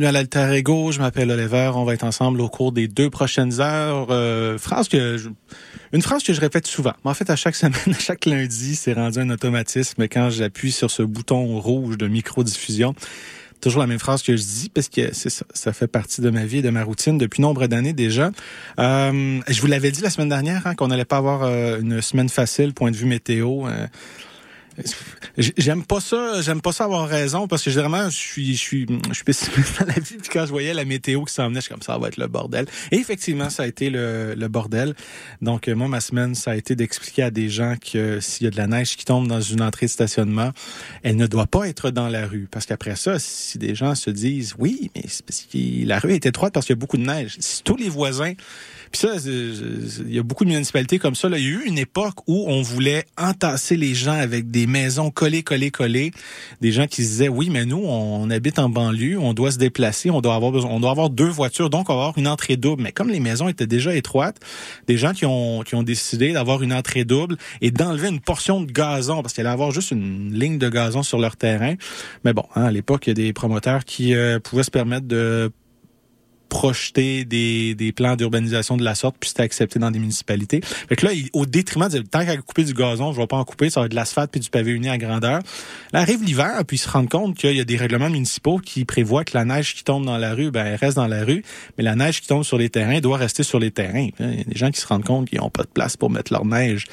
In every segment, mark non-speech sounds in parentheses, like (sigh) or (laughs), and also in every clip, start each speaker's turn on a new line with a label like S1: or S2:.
S1: bienvenue à l'Alter. Je m'appelle Oliver. On va être ensemble au cours des deux prochaines heures. Euh, phrase que une phrase que je répète souvent. Mais en fait, à chaque semaine, (laughs) à chaque lundi, c'est rendu un automatisme quand j'appuie sur ce bouton rouge de micro-diffusion. Toujours la même phrase que je dis parce que ça fait partie de ma vie et de ma routine depuis nombre d'années déjà. Euh, je vous l'avais dit la semaine dernière hein, qu'on n'allait pas avoir euh, une semaine facile, point de vue météo. J'aime pas ça, j'aime pas ça avoir raison parce que généralement je suis je suis je suis pessimiste dans la vie puis quand je voyais la météo qui s'en venait, je suis comme ça va être le bordel. Et effectivement, ça a été le, le bordel. Donc euh, moi ma semaine, ça a été d'expliquer à des gens que s'il y a de la neige qui tombe dans une entrée de stationnement, elle ne doit pas être dans la rue parce qu'après ça, si des gens se disent oui, mais parce que la rue est étroite parce qu'il y a beaucoup de neige. Si tous les voisins puis ça, il y a beaucoup de municipalités comme ça. Là. Il y a eu une époque où on voulait entasser les gens avec des maisons collées, collées, collées. Des gens qui se disaient, oui, mais nous, on, on habite en banlieue, on doit se déplacer, on doit avoir besoin, on doit avoir deux voitures, donc on va avoir une entrée double. Mais comme les maisons étaient déjà étroites, des gens qui ont, qui ont décidé d'avoir une entrée double et d'enlever une portion de gazon, parce qu'il allait avoir juste une ligne de gazon sur leur terrain. Mais bon, hein, à l'époque, il y a des promoteurs qui euh, pouvaient se permettre de projeter des, des plans d'urbanisation de la sorte, puis c'était accepté dans des municipalités. Fait que là, il- au détriment de tant qu'à couper du gazon, je vais pas en couper, ça va être de l'asphalte puis du pavé uni à grandeur. Là arrive l'hiver, puis ils se rendent compte qu'il y a des règlements municipaux qui prévoient que la neige qui tombe dans la rue, ben elle reste dans la rue, mais la neige qui tombe sur les terrains doit rester sur les terrains. Il y a des gens qui se rendent compte qu'ils n'ont pas de place pour mettre leur neige.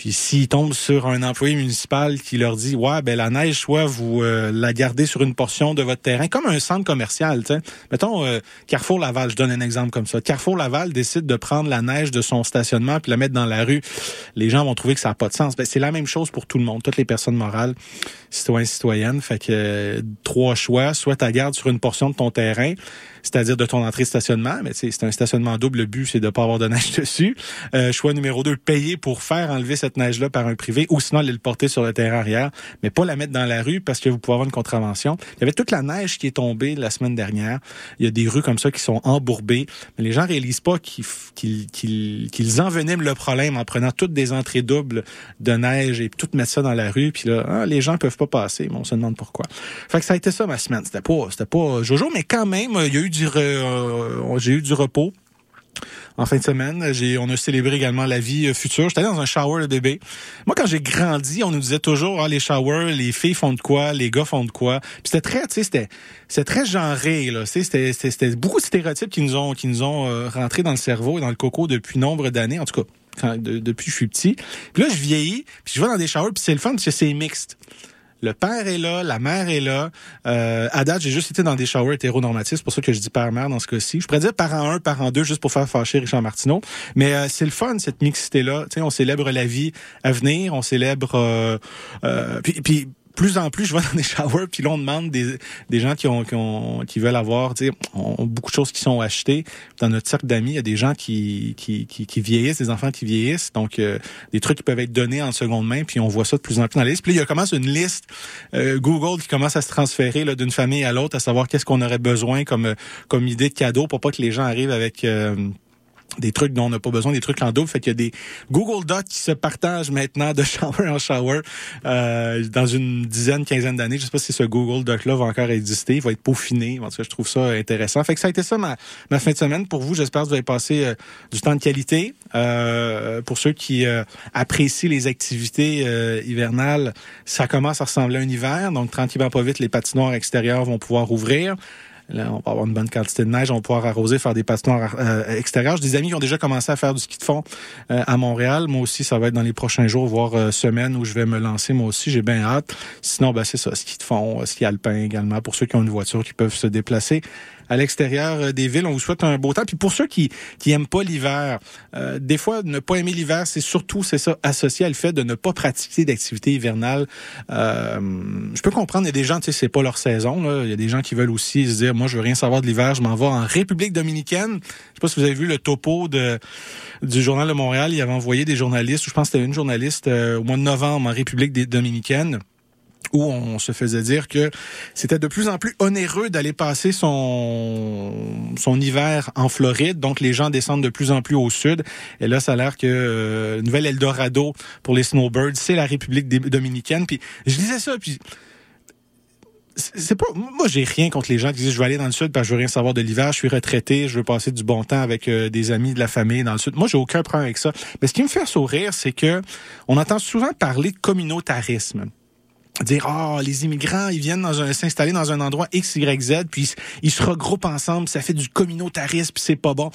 S1: Puis s'ils tombent sur un employé municipal qui leur dit ouais ben la neige soit vous euh, la gardez sur une portion de votre terrain comme un centre commercial, tu. Mettons euh, Carrefour Laval, je donne un exemple comme ça. Carrefour Laval décide de prendre la neige de son stationnement puis la mettre dans la rue. Les gens vont trouver que ça n'a pas de sens. Ben, c'est la même chose pour tout le monde, toutes les personnes morales, citoyens citoyennes, fait que euh, trois choix, soit tu gardes sur une portion de ton terrain, c'est-à-dire de ton entrée de stationnement, mais c'est un stationnement double, le but c'est de pas avoir de neige (laughs) dessus. Euh, choix numéro deux, payer pour faire enlever cette neige-là par un privé, ou sinon aller le porter sur le terrain arrière, mais pas la mettre dans la rue parce que vous pouvez avoir une contravention. Il y avait toute la neige qui est tombée la semaine dernière. Il y a des rues comme ça qui sont embourbées, mais les gens réalisent pas qu'ils qu'ils qu'ils enveniment le problème en prenant toutes des entrées doubles de neige et tout mettre ça dans la rue, puis là, ah, les gens peuvent pas passer, mais on se demande pourquoi. Fait que ça a été ça ma semaine. C'était pas, c'était pas Jojo, mais quand même, il y a eu du, euh, j'ai eu du repos. En fin de semaine, on a célébré également la vie euh, future. J'étais allé dans un shower de bébé. Moi, quand j'ai grandi, on nous disait toujours, ah, les showers, les filles font de quoi, les gars font de quoi. Puis c'était très, tu sais, c'était, c'était très genré, là. C'était, c'était, beaucoup de stéréotypes qui nous ont, qui nous ont euh, rentré dans le cerveau et dans le coco depuis nombre d'années. En tout cas, depuis que je suis petit. Puis là, je vieillis, puis je vais dans des showers, puis c'est le fun parce c'est mixte. Le père est là, la mère est là. Euh, à date, j'ai juste été dans des showers hétéronormatifs, c'est pour ça que je dis père-mère dans ce cas-ci. Je pourrais dire parent 1, parent 2, juste pour faire fâcher Richard Martineau. Mais euh, c'est le fun, cette mixité-là. On célèbre la vie à venir, on célèbre... Euh, euh, puis, puis plus en plus, je vais dans des (laughs) showers, puis là, on demande des, des gens qui ont, qui ont qui veulent avoir, tu sais, beaucoup de choses qui sont achetées. Dans notre cercle d'amis, il y a des gens qui, qui, qui, vieillissent, des enfants qui vieillissent, donc euh, des trucs qui peuvent être donnés en seconde main, puis on voit ça de plus en plus dans la liste. Puis là, il y a commence une liste euh, Google qui commence à se transférer d'une famille à l'autre, à savoir qu'est-ce qu'on aurait besoin comme, euh, comme idée de cadeau pour pas que les gens arrivent avec... euh, des trucs dont on n'a pas besoin, des trucs en double. Fait qu'il y a des Google Docs qui se partagent maintenant de (laughs) shower en shower euh, dans une dizaine, quinzaine d'années. Je sais pas si ce Google Doc-là va encore exister. Il va être peaufiné. En tout cas, je trouve ça intéressant. Fait que ça a été ça ma, ma fin de semaine pour vous. J'espère que vous avez passé euh, du temps de qualité. Euh, pour ceux qui euh, apprécient les activités euh, hivernales, ça commence à ressembler à un hiver. Donc, tranquillement pas vite, les patinoires extérieures vont pouvoir ouvrir. On va avoir une bonne quantité de neige, on va pouvoir arroser, faire des patinoires euh, extérieures. J'ai des amis qui ont déjà commencé à faire du ski de fond euh, à Montréal. Moi aussi, ça va être dans les prochains jours, voire euh, semaines où je vais me lancer. Moi aussi, j'ai bien hâte. Sinon, ben, c'est ça, ski de fond, euh, ski alpin également, pour ceux qui ont une voiture, qui peuvent se déplacer à l'extérieur euh, des villes. On vous souhaite un beau temps. Puis pour ceux qui qui aiment pas l'hiver, euh, des fois ne pas aimer l'hiver, c'est surtout c'est ça associé à le fait de ne pas pratiquer d'activité hivernale. Euh, je peux comprendre, il y a des gens, tu sais, c'est pas leur saison. Là. Il y a des gens qui veulent aussi se dire, moi, je veux rien savoir de l'hiver, je m'en vais en République dominicaine. Je sais pas si vous avez vu le topo de du journal de Montréal. Il avait envoyé des journalistes, ou je pense que c'était une journaliste euh, au mois de novembre en République dominicaine où on se faisait dire que c'était de plus en plus onéreux d'aller passer son son hiver en Floride. Donc les gens descendent de plus en plus au sud. Et là, ça a l'air que euh, nouvel Eldorado pour les snowbirds, c'est la République dominicaine. Puis je disais ça, puis c'est c'est pas moi j'ai rien contre les gens qui disent je vais aller dans le sud parce que je veux rien savoir de l'hiver, je suis retraité, je veux passer du bon temps avec euh, des amis de la famille dans le sud. Moi j'ai aucun problème avec ça. Mais ce qui me fait sourire, c'est que on entend souvent parler de communautarisme dire ah les immigrants ils viennent dans un s'installer dans un endroit X Y Z puis ils, se regroupent ensemble ça fait du communautarisme c'est pas bon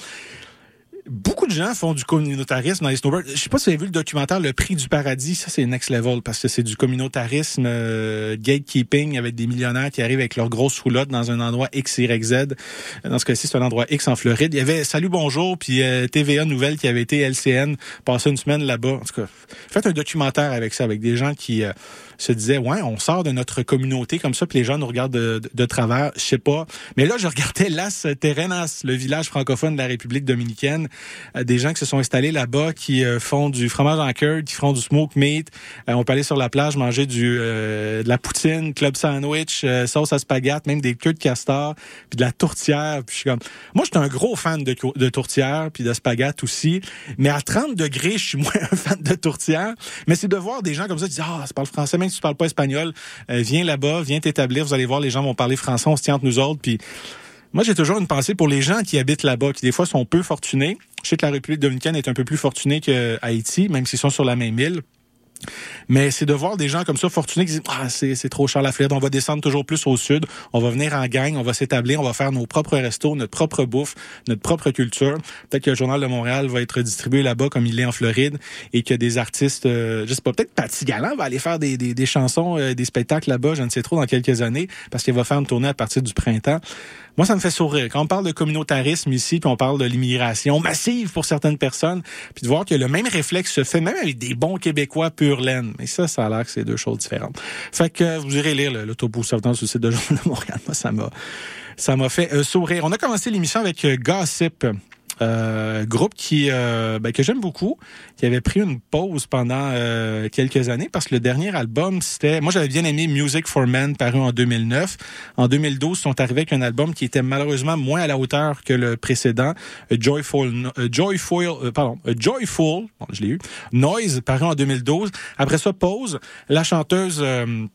S1: beaucoup de gens font du communautarisme dans les snowbirds. Je sais pas si vous avez vu le documentaire Le Prix du paradis. Ça, c'est next level parce que c'est du communautarisme, euh, gatekeeping avec des millionnaires qui arrivent avec leurs grosses roulottes dans un endroit X, Y, Z. Dans ce cas-ci, c'est un endroit X en Floride. Il y avait Salut Bonjour puis euh, TVA Nouvelle qui avait été LCN passer une semaine là-bas. En tout cas, faites un documentaire avec ça, avec des gens qui euh, se disaient ouais, on sort de notre communauté comme ça, puis les gens nous regardent de, de, de travers. Je sais pas. Mais là, je regardais Las Terrenas, le village francophone de la République dominicaine euh, des gens qui se sont installés là-bas, qui euh, font du fromage en curd, qui font du smoke meat. Euh, on peut aller sur la plage manger du euh, de la poutine, club sandwich, euh, sauce à spaghetti, même des queues de castor, puis de la tourtière. Puis je suis comme, moi, je suis un gros fan de, de tourtière, puis de spaghetti aussi. Mais à 30 degrés, je suis moins (laughs) un fan de tourtière. Mais c'est de voir des gens comme ça qui disent, ah, tu parles français, si tu parles pas espagnol, euh, viens là-bas, viens t'établir. Vous allez voir, les gens vont parler français, on se tient entre nous autres, puis moi, j'ai toujours une pensée pour les gens qui habitent là-bas, qui des fois sont peu fortunés. Je sais que la République dominicaine est un peu plus fortunée que Haïti, même s'ils sont sur la même île. Mais c'est de voir des gens comme ça fortunés qui disent ah c'est trop cher la Floride, on va descendre toujours plus au sud, on va venir en gang, on va s'établir, on va faire nos propres restos, notre propre bouffe, notre propre culture. Peut-être que le journal de Montréal va être distribué là-bas comme il est en Floride et que des artistes, euh, je sais pas, peut-être Patty Galland va aller faire des, des, des chansons, euh, des spectacles là-bas, je ne sais trop dans quelques années parce qu'il va faire une tournée à partir du printemps. Moi, ça me fait sourire. Quand on parle de communautarisme ici, puis on parle de l'immigration massive pour certaines personnes, puis de voir que le même réflexe se fait même avec des bons Québécois pur laine. Mais ça, ça a l'air que c'est deux choses différentes. Fait que vous irez lire le, sur le site de Journal de Montréal. Moi, ça m'a ça m'a fait euh, sourire. On a commencé l'émission avec euh, Gossip. Euh, groupe qui euh, ben, que j'aime beaucoup, qui avait pris une pause pendant euh, quelques années parce que le dernier album c'était, moi j'avais bien aimé Music for Men paru en 2009. En 2012 ils sont arrivés avec un album qui était malheureusement moins à la hauteur que le précédent, Joyful, Joyful, euh, pardon, Joyful, je l'ai eu, Noise paru en 2012. Après ça pause, la chanteuse Euh,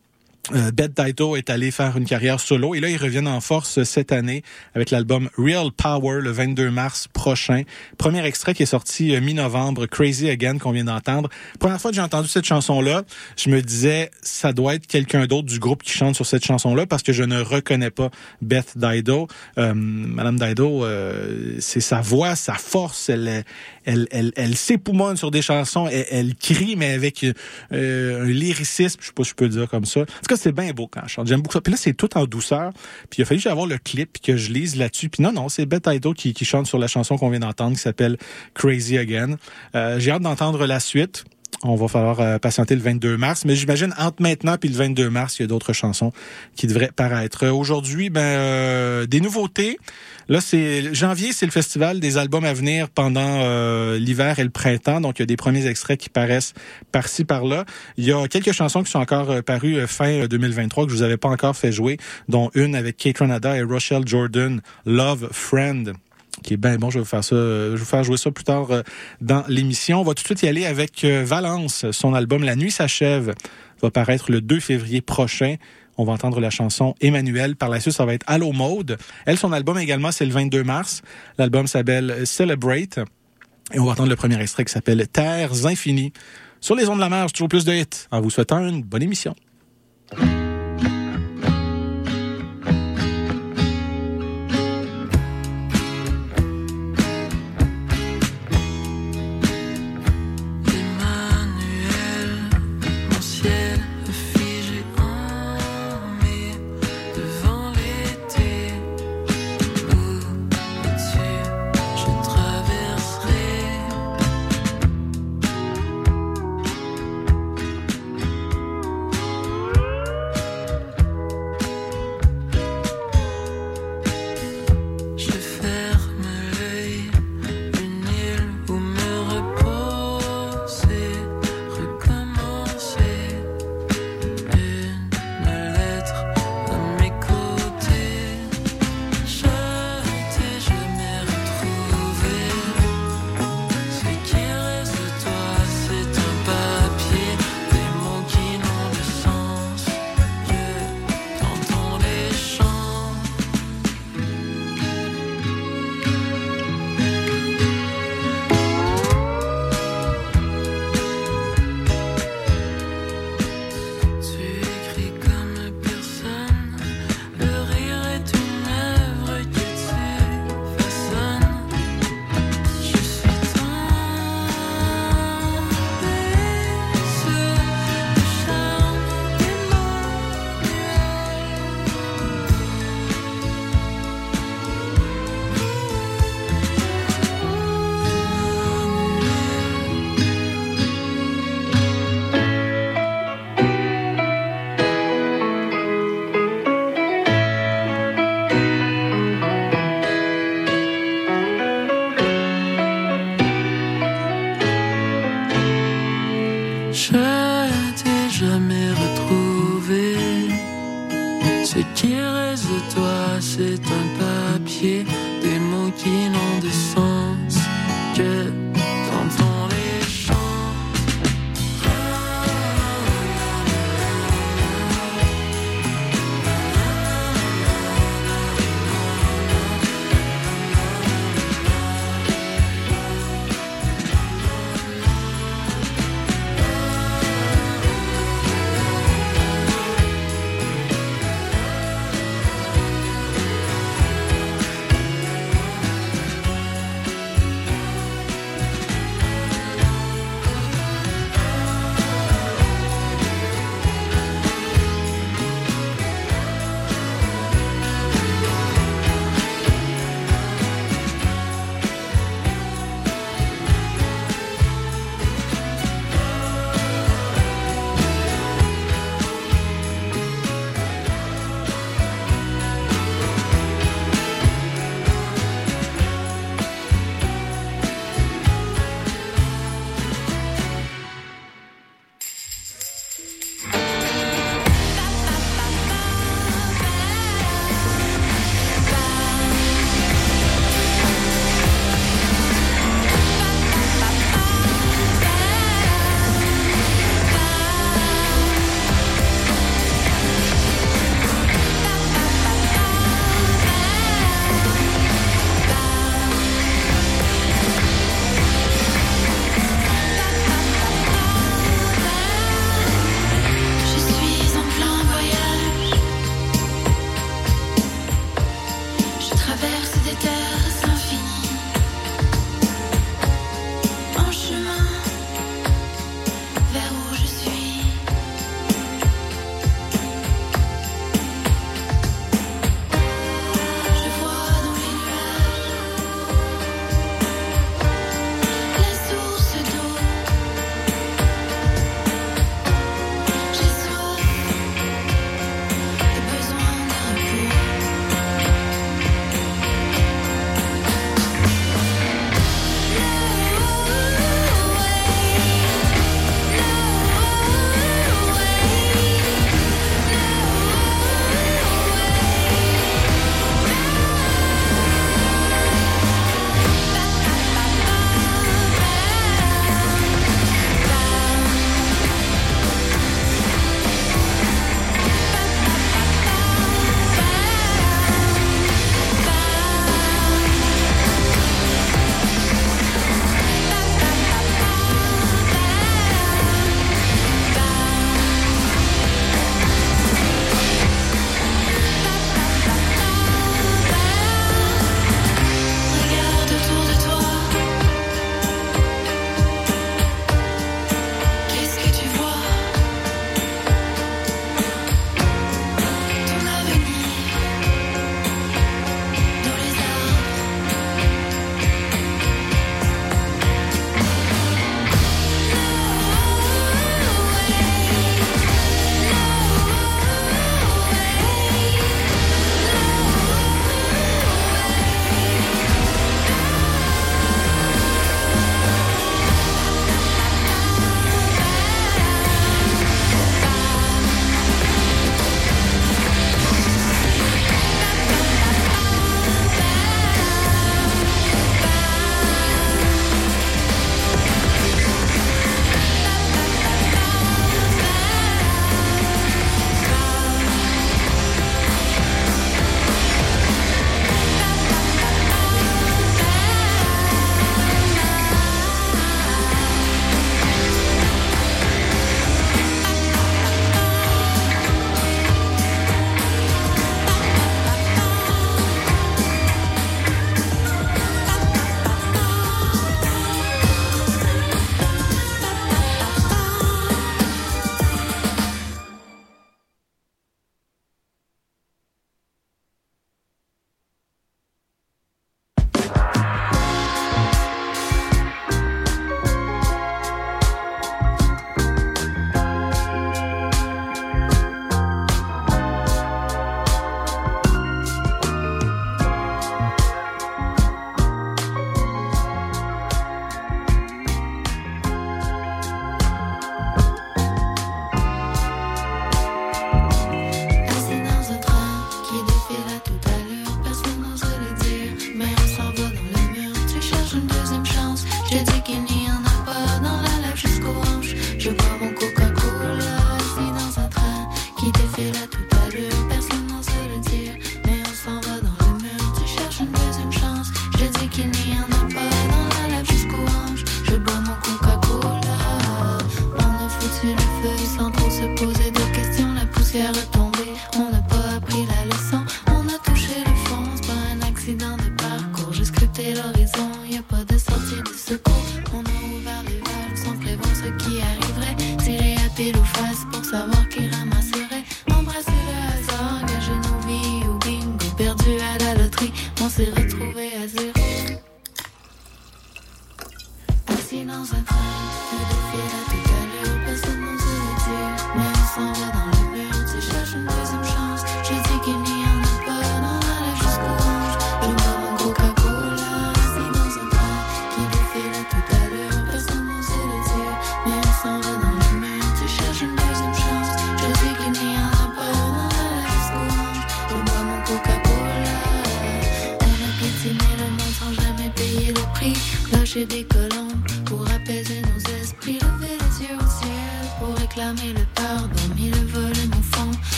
S1: Beth Daito est allé faire une carrière solo et là ils reviennent en force cette année avec l'album Real Power le 22 mars prochain. Premier extrait qui est sorti euh, mi-novembre, Crazy Again qu'on vient d'entendre. Première fois que j'ai entendu cette chanson là, je me disais ça doit être quelqu'un d'autre du groupe qui chante sur cette chanson là parce que je ne reconnais pas Beth Dido. Euh, Madame Dido, euh, c'est sa voix, sa force, elle elle elle, s'époumonne sur des chansons, elle, elle crie mais avec euh, un lyricisme, je sais pas si je peux le dire comme ça. C'est bien beau quand je chante. J'aime beaucoup ça. Puis là, c'est tout en douceur. Puis il a fallu que j'aille le clip puis que je lise là-dessus. Puis non, non, c'est Beth Ido qui, qui chante sur la chanson qu'on vient d'entendre qui s'appelle Crazy Again. Euh, J'ai hâte d'entendre la suite. On va falloir euh, patienter le 22 mars, mais j'imagine entre maintenant puis le 22 mars, il y a d'autres chansons qui devraient paraître. Aujourd'hui, ben euh, des nouveautés. Là, c'est janvier, c'est le festival des albums à venir pendant euh, l'hiver et le printemps. Donc, il y a des premiers extraits qui paraissent par-ci par-là. Il y a quelques chansons qui sont encore parues fin 2023 que je vous avais pas encore fait jouer, dont une avec Kate Renada et Rochelle Jordan, Love Friend qui est bien bon. Je vais vous faire ça, je vais faire jouer ça plus tard euh, dans l'émission. On va tout de suite y aller avec euh, Valence. Son album La nuit s'achève va paraître le 2 février prochain. On va entendre la chanson Emmanuel. Par la suite, ça va être Allo Mode. Elle, son album également, c'est le 22 mars. L'album s'appelle Celebrate. Et on va entendre le premier extrait qui s'appelle Terres infinies. Sur les ondes de la mer, toujours plus de hits. En vous souhaitant une bonne émission.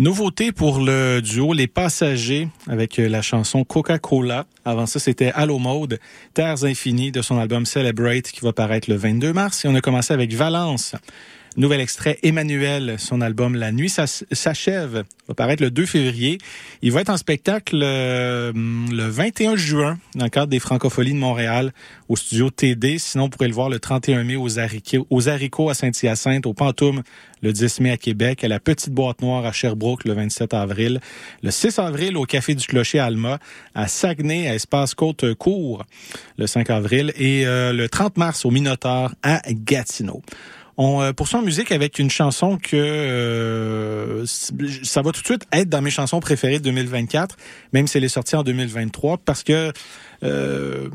S1: Nouveauté pour le duo Les Passagers avec euh, la chanson Coca-Cola. Avant ça, c'était Allo Mode, Terres Infinies de son album Celebrate qui va paraître le 22 mars. Et on a commencé avec Valence Nouvel extrait, Emmanuel, son album La Nuit s'achève, va paraître le 2 février. Il va être en spectacle euh, le 21 juin dans le cadre des Francopholies de Montréal au studio TD. Sinon, vous pourrez le voir le 31 mai aux Haricots, à Saint-Hyacinthe, au Pantoum le 10 mai à Québec, à la Petite Boîte Noire à Sherbrooke le 27 avril, le 6 avril au Café du Clocher à Alma, à Saguenay, à Espace Côte-Cour le 5 avril et euh, le 30 mars au Minotaur à Gatineau. On euh, poursuit en musique avec une chanson que euh, ça va tout de suite être dans mes chansons préférées de 2024, même si elle est sortie en 2023, parce que euh,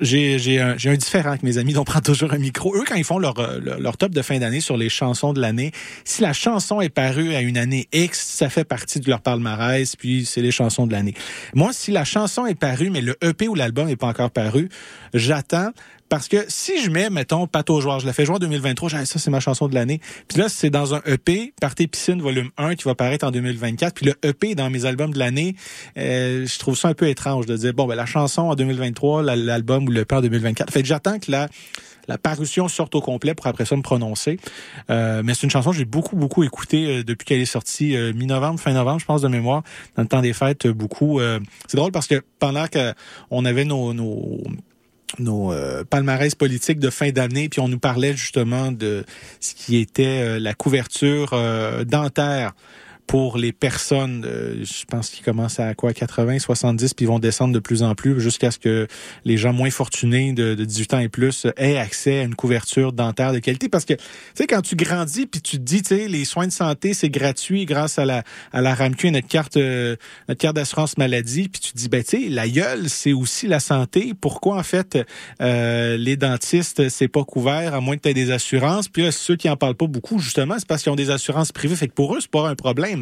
S1: j'ai un, un, différent avec mes amis, on prend toujours un micro. Eux, quand ils font leur, euh, leur top de fin d'année sur les chansons de l'année, si la chanson est parue à une année X, ça fait partie de leur palmarès, puis c'est les chansons de l'année. Moi, si la chanson est parue, mais le EP ou l'album n'est pas encore paru, j'attends parce que si je mets, mettons, Pato Joueur, je l'ai fait jouer en 2023, j'ai ça, c'est ma chanson de l'année. Puis là, c'est dans un EP, Party Piscine volume 1, qui va paraître en 2024. Puis le EP dans mes albums de l'année, euh, je trouve ça un peu étrange de dire, bon, ben la chanson en 2023, l'album ou le EP en 2024. Fait que j'attends que la la parution sorte au complet pour après ça me prononcer. Euh, mais c'est une chanson que j'ai beaucoup, beaucoup écoutée euh, depuis qu'elle est sortie euh, mi-novembre, fin novembre, je pense, de mémoire, dans le temps des fêtes, beaucoup. c'est drôle parce que pendant qu'on avait nos, nos nos palmarès politiques de fin d'année, puis on nous parlait justement de ce qui était la couverture dentaire pour les personnes, euh, je pense qu'ils commencent à quoi 80, 70, puis ils vont descendre de plus en plus jusqu'à ce que les gens moins fortunés de, de 18 ans et plus aient accès à une couverture dentaire de qualité. Parce que, tu sais, quand tu grandis, puis tu te dis, tu sais, les soins de santé, c'est gratuit grâce à la, à la RAMQ et notre carte, euh, notre carte d'assurance maladie, puis tu te dis, ben, tu sais, la gueule, c'est aussi la santé. Pourquoi, en fait, euh, les dentistes, c'est pas couvert, à moins que tu aies des assurances? Puis là, ceux qui en parlent pas beaucoup, justement, c'est parce qu'ils ont des assurances privées. Fait que pour eux, c'est pas un problème.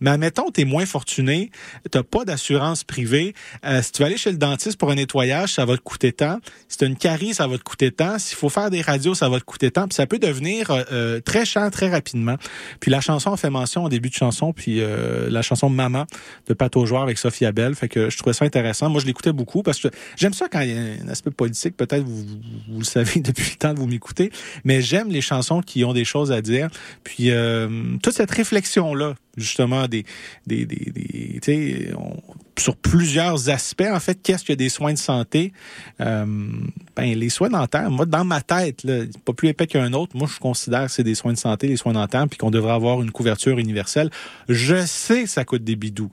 S1: Mais admettons, tu es moins fortuné, tu pas d'assurance privée. Euh, si tu vas aller chez le dentiste pour un nettoyage, ça va te coûter tant. Si tu as une carie, ça va te coûter tant. S'il faut faire des radios, ça va te coûter tant. Puis ça peut devenir euh, euh, très cher très rapidement. Puis la chanson fait mention au début de chanson, puis la chanson Maman de Pato Joueur avec Sophie Abel. Fait que je trouvais ça intéressant. Moi, je l'écoutais beaucoup parce que j'aime ça quand il y a un aspect politique. Peut-être vous, vous, le savez (laughs) depuis le temps de vous m'écouter. Mais j'aime les chansons qui ont des choses à dire. Puis toute cette réflexion-là justement des, sur plusieurs aspects en fait qu'est-ce que des soins de santé? Euh, ben les soins dentaires moi dans ma tête là, pas plus épais qu'un autre moi je considère que c'est des soins de santé les soins dentaires puis qu'on devrait avoir une couverture universelle. Je sais que ça coûte des bidous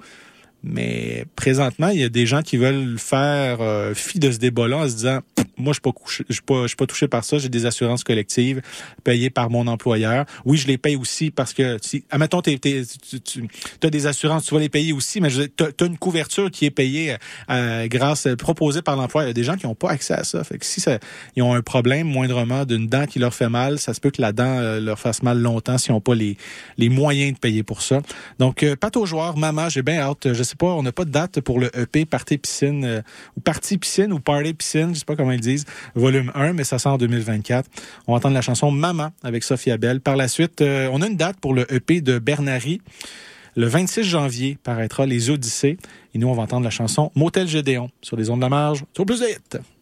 S1: mais présentement, il y a des gens qui veulent faire euh, fi de ce débat-là en se disant moi, je ne suis pas, pas touché par ça. J'ai des assurances collectives payées par mon employeur. Oui, je les paye aussi parce que si, admettons, tu, as des assurances, tu vas les payer aussi, mais tu as, une couverture qui est payée euh, grâce, proposée par l'employeur. Il y a des gens qui n'ont pas accès à ça. Fait que si ça, ils ont un problème moindrement d'une dent qui leur fait mal, ça se peut que la dent euh, leur fasse mal longtemps s'ils n'ont pas les, les moyens de payer pour ça. Donc, euh, pas aux joueurs, maman, j'ai bien hâte. Je sais on n'a pas de date pour le EP Party Piscine euh, ou Party Piscine ou Party Piscine, je sais pas comment ils disent, volume 1, mais ça sort en 2024. On va entendre la chanson Maman avec Sophie Abel. Par la suite, euh, on a une date pour le EP de Bernary. Le 26 janvier paraîtra Les Odyssées. Et nous, on va entendre la chanson Motel Gédéon sur les ondes de la marge. Sur plus de
S2: Je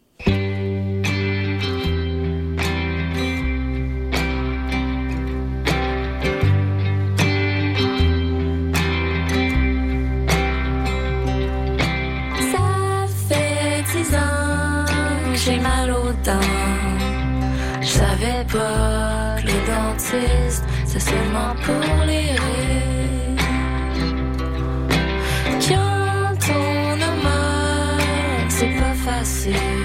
S2: savais pas que le dentiste, c'est seulement pour les rires. Quand on a mal, c'est pas facile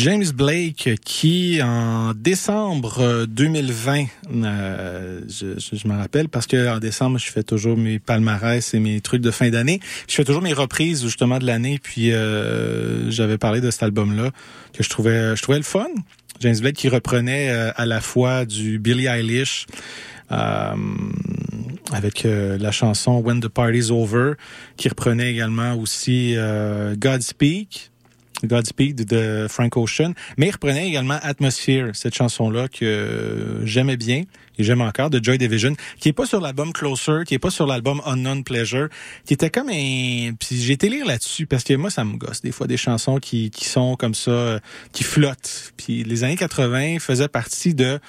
S1: James Blake qui en décembre euh, 2020, euh, je, me rappelle parce que en décembre je fais toujours mes palmarès et mes trucs de fin d'année. Je fais toujours mes reprises justement de l'année. Puis euh, j'avais parlé de cet album-là que je trouvais, je trouvais le fun. James Blake qui reprenait euh, à la fois du Billie Eilish. Avec la chanson When the Party's Over, qui reprenait également aussi euh, Godspeak, Godspeed de Frank Ocean, mais il reprenait également Atmosphere, cette chanson-là que j'aimais bien et j'aime encore, de Joy Division, qui est pas sur l'album Closer, qui est pas sur l'album Unknown Pleasure, qui était comme un... Puis j'ai été lire là-dessus, parce que moi, ça me gosse des fois des chansons qui, qui sont comme ça, euh, qui flottent. Puis les années 80 faisaient partie de...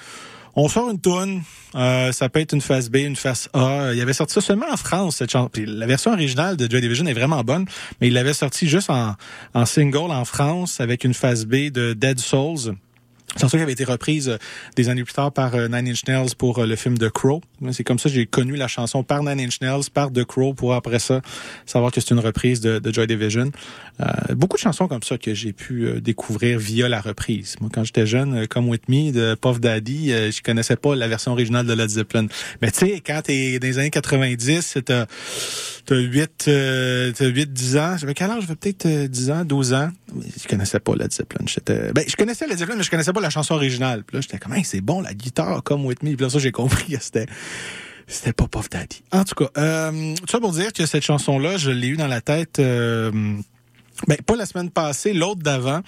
S1: On sort une toune, euh, ça peut être une face B, une face A. Il avait sorti ça seulement en France, cette chanson. La version originale de Joy Division est vraiment bonne, mais il l'avait sorti juste en, en single en France avec une face B de Dead Souls. Chanson qui avait été reprise euh, des années plus tard par euh, Nine Inch Nails pour euh, le film The Crow. C'est comme ça que j'ai connu la chanson par Nine Inch Nails, par The Crow, pour après ça savoir que c'est une reprise de, Joy Division. Beaucoup de chansons comme ça que j'ai pu découvrir via la reprise. Moi, quand j'étais jeune, comme With Me de Puff Daddy, je connaissais pas la version originale de Led Zeppelin. Mais tu sais, quand t'es dans les années 90, t'as t'as 8, euh, t'as 8, 10 ans. J'avais quel âge? J'avais peut-être euh, 10 ans, 12 ans. Je connaissais pas Led Zeppelin. J'étais, ben, je connaissais Led Zeppelin, mais je connaissais pas la chanson originale. Puis là, j'étais comme, Hey, c'est bon, la guitare, comme With Me. Puis là, ça, j'ai compris que c'était, c'était pas Puff Daddy. En tout cas, euh, ça pour dire que cette chanson-là, je l'ai eu dans la tête, euh, ben, pas la semaine passée, l'autre d'avant,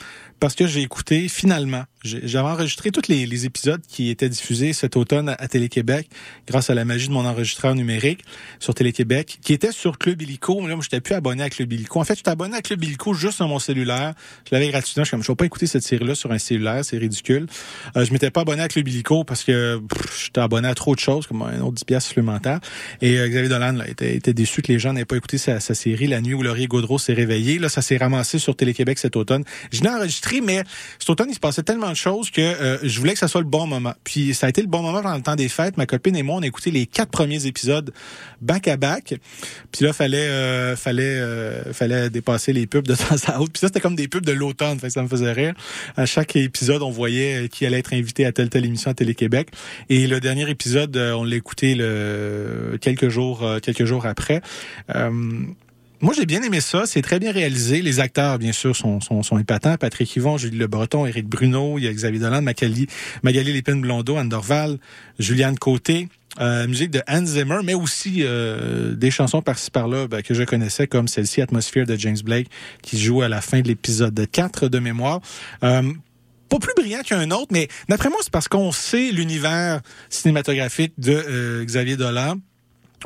S1: parce que j'ai écouté finalement J'avais enregistré tous les, les épisodes qui étaient diffusés cet automne à, Télé-Québec grâce à la magie de mon enregistreur numérique sur Télé-Québec, qui était sur Club Illico. Là, moi, j'étais plus abonné à Club Illico. En fait, j'étais abonné à Club Illico juste sur mon cellulaire. Je l'avais gratuitement. Je suis comme, je vais pas écouter cette série-là sur un cellulaire, c'est ridicule. Euh, je m'étais pas abonné à Club Illico parce que j'étais abonné à trop de choses, comme un autre 10 piastres supplémentaires. Et euh, Xavier Dolan là, était, était déçu que les gens n'aient pas écouté sa, sa série La nuit où Laurier Gaudreau s'est réveillé. Là, ça s'est ramassé sur Télé-Québec cet automne. Je l'ai enregistré, mais cet automne, il se passait tellement de choses que euh, je voulais que ça soit le bon moment. Puis ça a été le bon moment pendant le temps des fêtes. Ma copine et moi, on a écouté les quatre premiers épisodes back à back. Puis là, fallait euh, fallait euh, fallait dépasser les pubs de (laughs) temps à autre. Puis ça, c'était comme des pubs de l'automne. Fait ça me faisait rire. À chaque épisode, on voyait qui allait être invité à telle telle émission à Télé-Québec. Et le dernier épisode, on l'a écouté quelques jours quelques jours après. Moi, j'ai bien aimé ça. C'est très bien réalisé. Les acteurs, bien sûr, sont, sont, sont épatants. Patrick Yvon, Julie Le Breton, Éric Bruno, il y a Xavier Dolan, Magali, Magali Lépine-Blondeau, Anne Dorval, Juliane Côté. Euh, musique de Hans Zimmer, mais aussi euh, des chansons par-ci par-là ben, que je connaissais, comme celle-ci, Atmosphere de James Blake, qui joue à la fin de l'épisode 4 de mémoire. Euh, pas plus brillant qu'un autre, mais d'après moi, c'est parce qu'on sait l'univers cinématographique de euh, Xavier Dolan.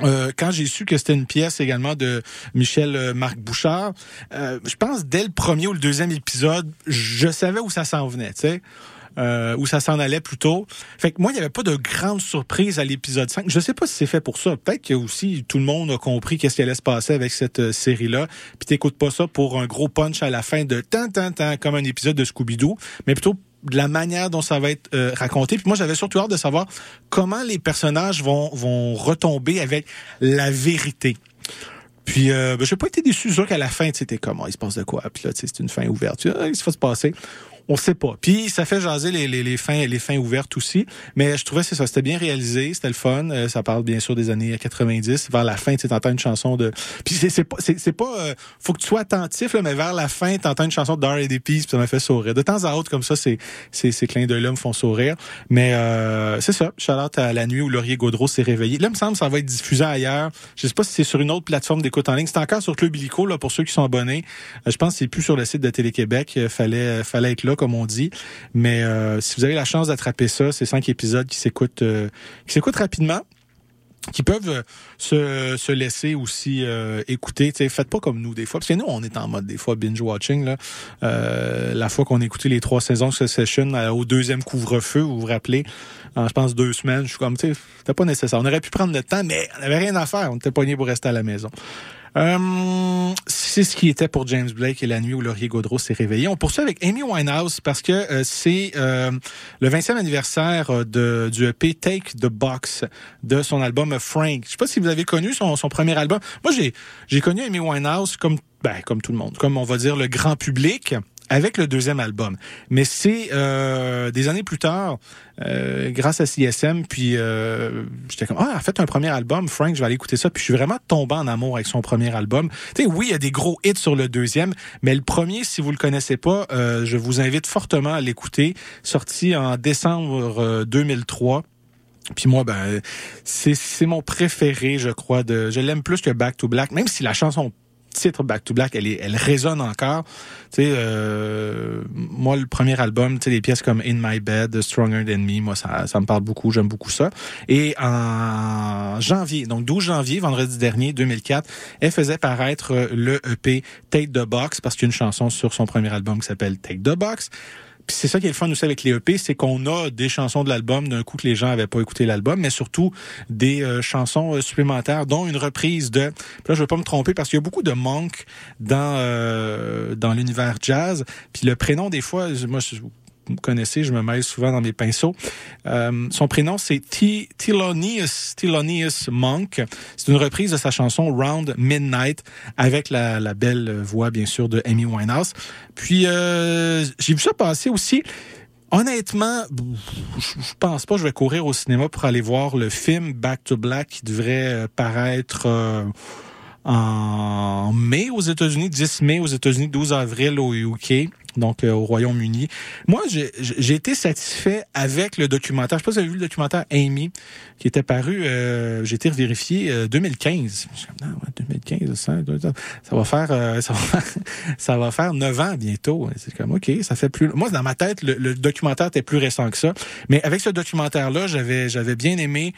S1: Euh, quand j'ai su que c'était une pièce également de Michel euh, Marc Bouchard, euh, je pense dès le premier ou le deuxième épisode, je savais où ça s'en venait, tu sais. Euh, où ça s'en allait plutôt. Fait que moi, il n'y avait pas de grande surprise à l'épisode 5. Je sais pas si c'est fait pour ça. Peut-être que aussi tout le monde a compris qu'est-ce qui allait se passer avec cette euh, série-là. Puis t'écoutes pas ça pour un gros punch à la fin de tant, tant, tant, comme un épisode de Scooby-Doo, mais plutôt de la manière dont ça va être euh, raconté. Puis moi, j'avais surtout hâte de savoir comment les personnages vont, vont retomber avec la vérité. Puis, euh, ben, j'ai pas été déçu. sûr qu'à la fin, tu sais, t'es comme, Ah, il se passe de quoi? Puis là, c'est une fin ouverte. Dis, Ah, il se va se passer? On sait pas. Puis ça fait jaser les, les, les fins les fins ouvertes aussi. Mais je trouvais c'est ça, c'était bien réalisé, c'était le fun. Euh, ça parle bien sûr des années 90. Vers la fin, tu sais, t'entends une chanson de. Puis c'est c'est pas c'est pas. euh, faut que tu sois attentif là, mais vers la fin, t'entends une chanson de et des puis ça m'a fait sourire. De temps à autre comme ça, c'est c'est ces clins d'œil là me font sourire. Mais euh, c'est ça. Charlotte à la nuit où Laurier Gaudreau s'est réveillé. Là, il me semble ça va être diffusé ailleurs. Je sais pas si c'est sur une autre plateforme d'écoute en ligne. C'est encore sur Club Illico là pour ceux qui sont abonnés. Euh, je pense que c'est plus sur le site de Télé-Québec. Euh, fallait fallait être là comme on dit. Mais euh, si vous avez la chance d'attraper ça, c'est cinq épisodes qui s'écoutent euh, qui s'écoutent rapidement qui peuvent euh, se, se laisser aussi écouter. T'sais, faites pas comme nous des fois. Parce que nous, on est en mode des fois binge-watching. la fois qu'on a écouté les trois saisons de Succession au deuxième couvre-feu, vous vous rappelez, je pense deux semaines, je suis comme, tu c'était pas nécessaire. On aurait pu prendre le temps, mais on n'avait rien à faire. On était poigné pour rester à la maison. Euh, c'est ce qui était pour James Blake et la nuit où Laurier Gaudreau s'est réveillé. On poursuit avec Amy Winehouse parce que euh, c'est euh, le 20e anniversaire de, du EP Take the Box de son album Frank. Je sais pas si vous avez connu son, premier album. Moi, j'ai j'ai connu Amy Winehouse comme ben, comme tout le monde, comme on va dire le grand public avec le deuxième album. Mais c'est euh, des années plus tard, euh, grâce à CSM, puis euh, j'étais comme, ah, a fait un premier album, Frank, je vais aller écouter ça. Puis je suis vraiment tombé en amour avec son premier album. Tu sais, oui, il y a des gros hits sur le deuxième, mais le premier, si vous le connaissez pas, euh, je vous invite fortement à l'écouter. Sorti en décembre euh, 2003. Puis moi, ben, c'est mon préféré, je crois. De, je l'aime plus que Back to Black, même si la chanson titre Back to Black, elle, elle résonne encore. Tu sais, euh, moi, le premier album, tu sais, des pièces comme In My Bed, Stronger Than Me, moi, ça, ça me parle beaucoup, j'aime beaucoup ça. Et en janvier, donc 12 janvier, vendredi dernier, 2004, elle faisait paraître le EP Take the Box, parce qu'il y a une chanson sur son premier album qui s'appelle Take the Box. Puis c'est ça qui est le fun aussi avec les EP, c'est qu'on a des chansons de l'album d'un coup que les gens avaient pas écouté l'album, mais surtout des euh, chansons euh, supplémentaires, dont une reprise de. Puis là, je vais pas me tromper parce qu'il y a beaucoup de monk dans euh, dans l'univers jazz. Puis le prénom des fois, moi, me connaissez, je me mêle souvent dans mes pinceaux. Euh, son prénom, c'est Thelonious, Thelonious Monk. C'est une reprise de sa chanson Round Midnight avec la, belle voix, bien sûr, de Amy Winehouse. Puis, euh, j'ai vu ça passer aussi. Honnêtement, je pense pas je vais courir au cinéma pour aller voir le film Back to Black qui devrait euh, paraître en mai aux États-Unis, 10 mai aux États-Unis, 12 avril au UK donc euh, au Royaume-Uni. Moi, j'ai été satisfait avec le documentaire. Je sais pas si vous avez vu le documentaire Amy, qui était paru, euh, j'ai été vérifié, euh, 2015. 2015, (laughs) ça, va faire, ça va faire, ça va faire 9 ans bientôt. C'est comme, OK, ça fait plus... Moi, dans ma tête, le, le documentaire était plus récent que ça. Mais avec ce documentaire-là, j'avais, j'avais bien aimé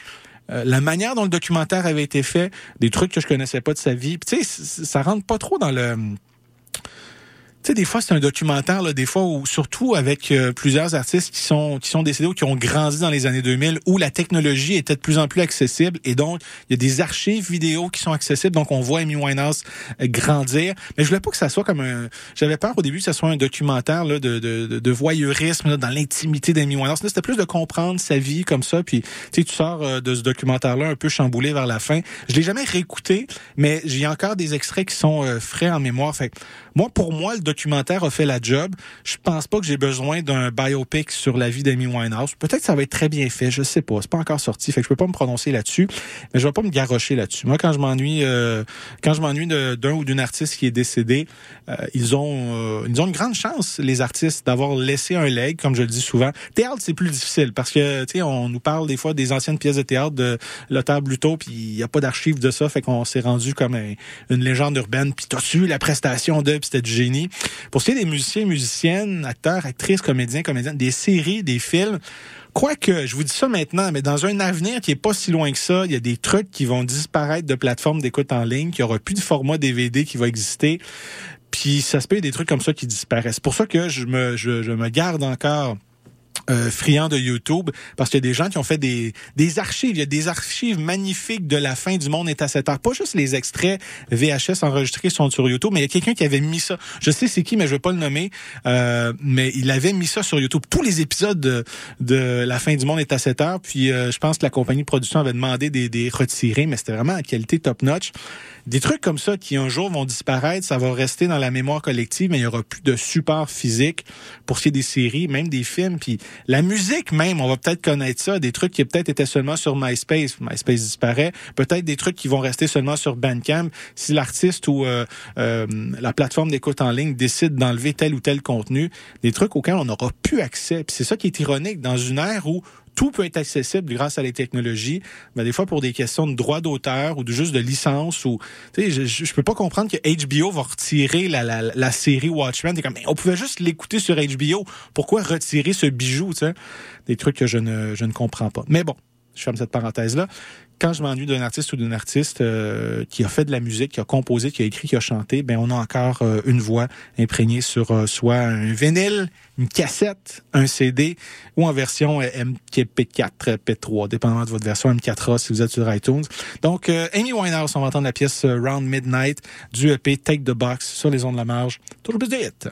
S1: euh, la manière dont le documentaire avait été fait, des trucs que je connaissais pas de sa vie. Tu sais, ça rentre pas trop dans le sais, des fois, c'est un documentaire, là, des fois, où, surtout avec euh, plusieurs artistes qui sont, qui sont décédés ou qui ont grandi dans les années 2000, où la technologie était de plus en plus accessible. Et donc, il y a des archives vidéo qui sont accessibles. Donc, on voit Amy Winehouse euh, grandir. Mais je voulais pas que ça soit comme un... J'avais peur au début que ça soit un documentaire là, de, de, de voyeurisme là, dans l'intimité d'Amy Winehouse. C'était plus de comprendre sa vie comme ça. Puis, tu tu sors euh, de ce documentaire-là un peu chamboulé vers la fin. Je l'ai jamais réécouté, mais j'ai encore des extraits qui sont frais en mémoire. Fait moi, pour moi, le documentaire a fait la job. Je pense pas que j'ai besoin d'un biopic sur la vie d'Amy Winehouse. Peut-être que ça va être très bien fait, je sais pas. C'est pas encore sorti, fait que je peux pas me prononcer là-dessus. Mais je vais pas me garrocher là-dessus. Moi, quand je m'ennuie, euh, quand je m'ennuie d'un ou d'une artiste qui est décédée, euh, ils ont, euh, ils ont une grande chance, les artistes, d'avoir laissé un leg, comme je le dis souvent. Théâtre, c'est plus difficile parce que, tu sais, on nous parle des fois des anciennes pièces de théâtre de Lothar Bluto, puis il y a pas d'archives de ça, fait qu'on s'est rendu comme une légende urbaine. Puis t'as su la prestation de c'était du génie. Pour ce qui est des musiciens, musiciennes, acteurs, actrices, comédiens, comédiennes, des séries, des films, Quoique, je vous dis ça maintenant, mais dans un avenir qui est pas si loin que ça, il y a des trucs qui vont disparaître de plateformes d'écoute en ligne, qu'il y aura plus de format DVD qui va exister. Puis ça se peut des trucs comme ça qui disparaissent. C'est pour ça que je me, je, je me garde encore euh, friand de YouTube parce qu'il y a des gens qui ont fait des, des archives. Il y a des archives magnifiques de la fin du monde est à cette heure. Pas juste les extraits VHS enregistrés sont sur YouTube, mais il y a quelqu'un qui avait mis ça. Je sais c'est qui, mais je vais pas le nommer. Euh, mais il avait mis ça sur YouTube. Tous les épisodes de, la fin du monde est à cette heure. Puis euh, je pense que la compagnie de production avait demandé des, des retirer, mais c'était vraiment à qualité top notch des trucs comme ça qui un jour vont disparaître, ça va rester dans la mémoire collective, mais il y aura plus de support physique pour ce qui est des séries, même des films, puis la musique même, on va peut-être connaître ça, des trucs qui peut-être étaient seulement sur MySpace, MySpace disparaît, peut-être des trucs qui vont rester seulement sur Bandcamp si l'artiste ou euh, euh, la plateforme d'écoute en ligne décide d'enlever tel ou tel contenu, des trucs auxquels on n'aura plus accès. C'est ça qui est ironique. Dans une ère où tout peut être accessible grâce à les technologies, mais des fois pour des questions de droit d'auteur ou de juste de licence ou tu sais je, je peux pas comprendre que HBO va retirer la, la, la série Watchmen, comme on pouvait juste l'écouter sur HBO, pourquoi retirer ce bijou, tu sais? Des trucs que je ne je ne comprends pas. Mais bon, je ferme cette parenthèse là quand je m'ennuie d'un artiste ou d'une artiste euh, qui a fait de la musique, qui a composé, qui a écrit, qui a chanté, ben on a encore euh, une voix imprégnée sur euh, soit un vinyle, une cassette, un CD ou en version MP4, P3, dépendamment de votre version M4A si vous êtes sur iTunes. Donc Amy Winehouse, on va entendre la pièce Round Midnight du EP Take the Box sur les ondes de la marge. Toujours plus de hits.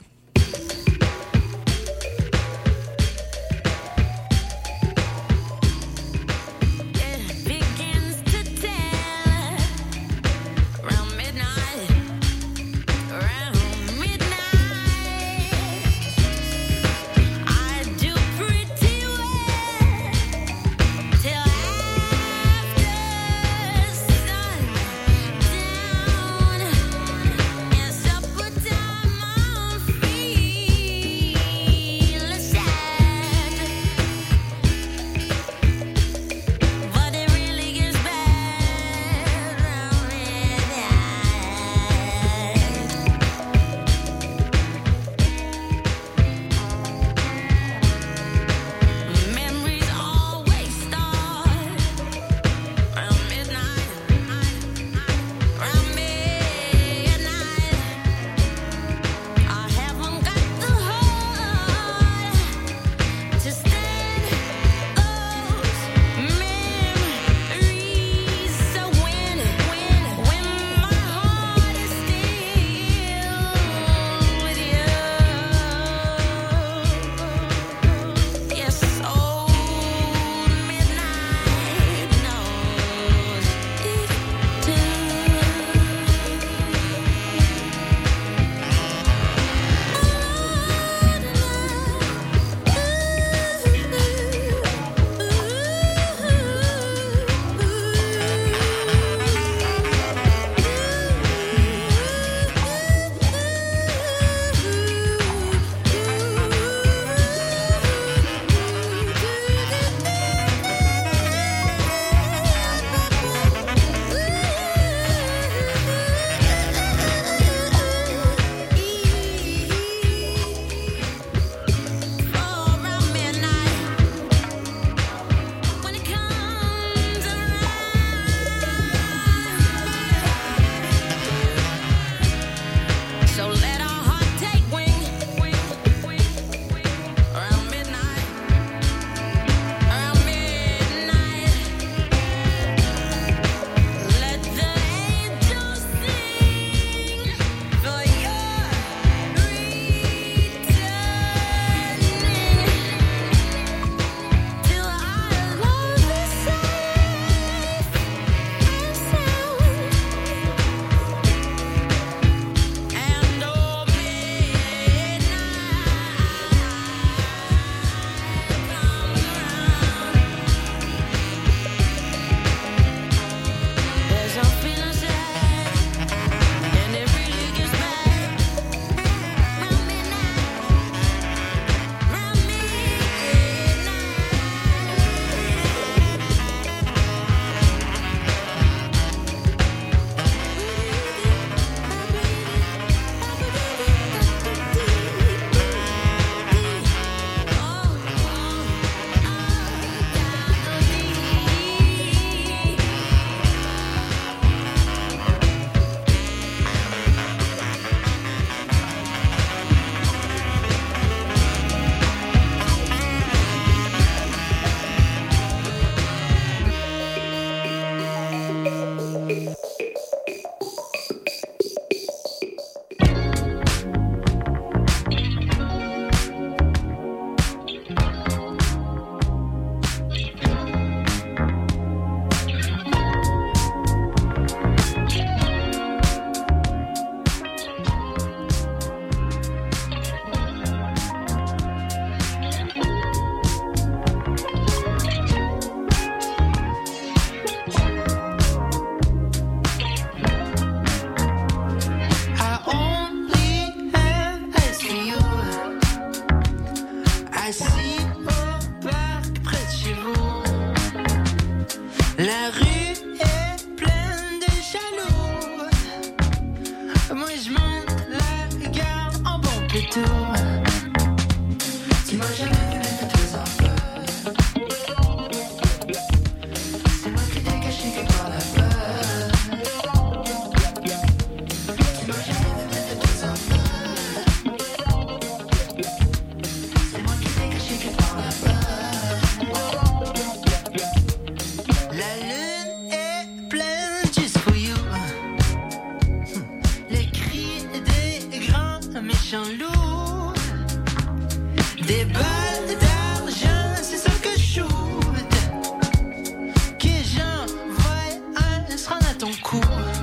S1: 哭。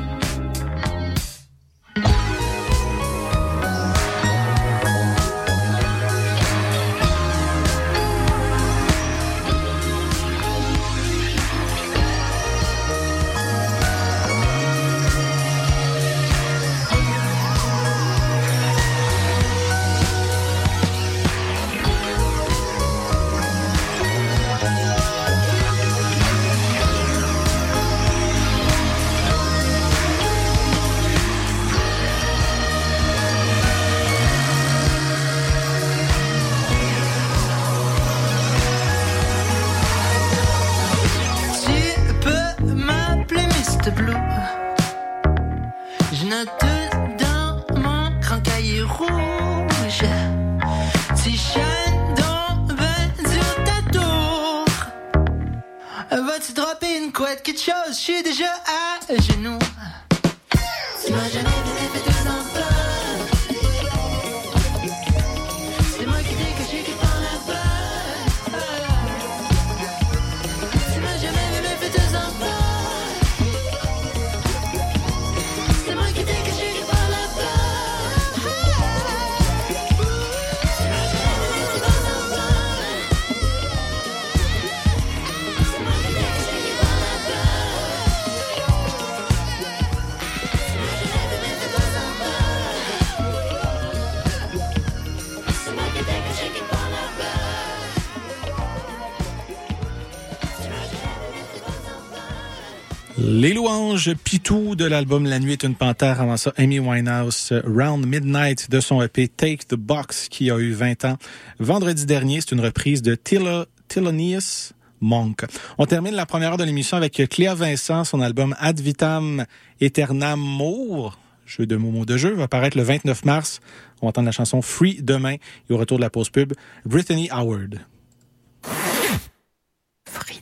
S1: louange Pitou de l'album La nuit est une panthère, avant ça Amy Winehouse, Round Midnight de son EP Take the Box qui a eu 20 ans. Vendredi dernier, c'est une reprise de Thelonious Monk. On termine la première heure de l'émission avec Cléa Vincent, son album Ad Vitam Aeternamur, jeu de mots, de jeu, va paraître le 29 mars. On va entendre la chanson Free demain et au retour de la pause pub, Brittany Howard.
S2: Free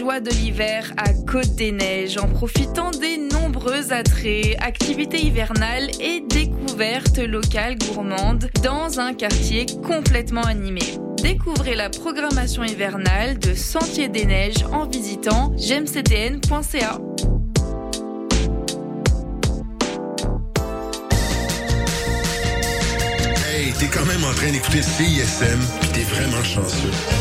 S3: de l'hiver à Côte des Neiges en profitant des nombreux attraits, activités hivernales et découvertes locales gourmandes dans un quartier complètement animé. Découvrez la programmation hivernale de Sentier des Neiges en visitant gmcdn.ca.
S4: Hey, t'es quand même en train d'écouter CISM, t'es vraiment chanceux.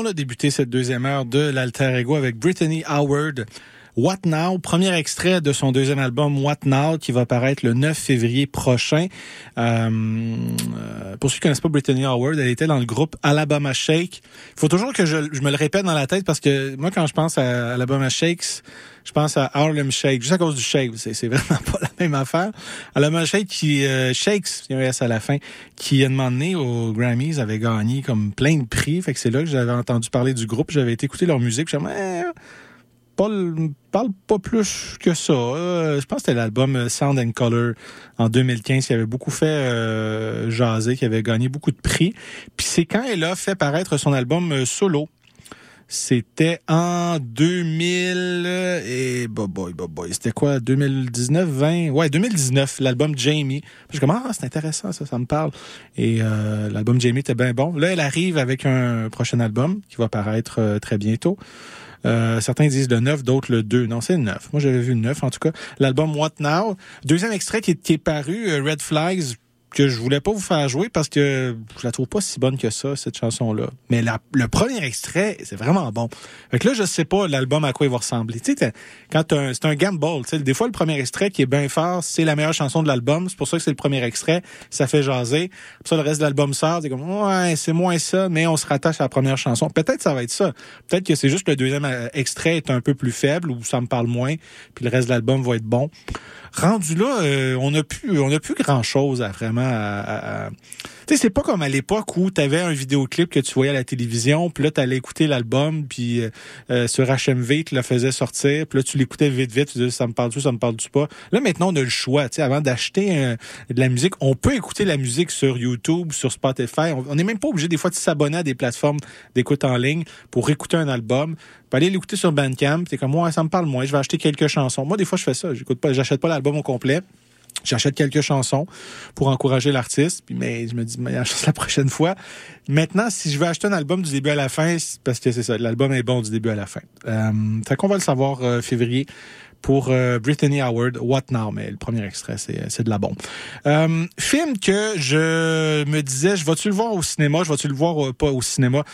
S5: On
S1: a débuté cette deuxième heure de l'Alter Ego avec Brittany Howard. What Now, premier extrait de son deuxième album What Now qui va paraître le 9 février prochain. Euh, euh, pour ceux qui ne connaissent pas Brittany Howard, elle était dans le groupe Alabama Shake faut toujours que je, je me le répète dans la tête parce que moi quand je pense à Alabama Shakes, je pense à Harlem Shake, juste à cause du shake. C'est, vraiment (laughs) pas la même affaire. Alabama Shake qui euh, Shakes, il y a un à la fin, qui a demandé aux Grammys avait gagné comme plein de prix. Fait que c'est là que j'avais entendu parler du groupe. J'avais été leur musique. J'avais parle, pas plus que ça. Euh, je pense que c'était l'album Sound and Color en 2015 qui avait beaucoup fait euh, jaser, qui avait gagné beaucoup de prix. Puis c'est quand elle a fait paraître son album euh, solo. C'était en 2000 et bah boy, bah boy, c'était quoi? 2019, 20 Ouais, 2019, l'album Jamie. Je comme ah, c'est intéressant ça, ça me parle. Et euh, l'album Jamie était bien bon. Là, elle arrive avec un prochain album qui va paraître très bientôt. Euh, certains disent le 9, d'autres le 2. Non, c'est le 9. Moi, j'avais vu le 9, en tout cas. L'album What Now. Deuxième extrait qui est, qui est paru, euh, Red Flags, que je voulais pas vous faire jouer parce que je la trouve pas si bonne que ça, cette chanson-là. Mais la- le premier extrait, c'est vraiment bon. Fait que là, je sais pas l'album à quoi il va ressembler. Tu sais, quand c'est un gamble, tu sais, des fois, le premier extrait qui est bien fort, c'est la meilleure chanson de l'album. C'est pour ça que c'est le premier extrait. Ça fait jaser. Puis ça, le reste de l'album sort. C'est comme, ouais, c'est moins ça, mais on se rattache à la première chanson. Peut-être ça va être ça. Peut-être que c'est juste le deuxième euh, extrait est un peu plus faible ou ça me parle moins, puis le reste de l'album va être bon. Rendu là, euh, on a plus, on a plus grand chose à vraiment. À- Tu sais, c'est pas comme à l'époque où tu avais un vidéoclip que tu voyais à la télévision, puis là tu allais écouter l'album, puis euh, euh, sur HMV tu le faisais sortir, puis là tu l'écoutais vite vite, tu disais ça me parle-tu, ça me parle-tu pas? Là maintenant on a le choix, tu sais, avant d'acheter euh, de la musique, on peut écouter la musique sur YouTube, sur Spotify. On- n'est même pas obligé des fois de s'abonner à des plateformes d'écoute en ligne pour écouter un album. Peux aller l'écouter sur Bandcamp, t'es comme ouais, ça me parle moins, je vais acheter quelques chansons. Moi des fois je fais ça, j'écoute pas, j'achète pas l'album au complet. J'achète quelques chansons pour encourager l'artiste, puis mais je me dis chance (laughs) la prochaine fois. Maintenant, si je veux acheter un album du début à la fin, parce que c'est ça, l'album est bon du début à la fin. Euh, fait qu'on va le savoir euh, février pour euh, Brittany Howard, What Now, mais le premier extrait, c'est de la bombe. Euh, film que je me disais, je vais-tu le voir au cinéma, je vais-tu le voir euh, pas au cinéma?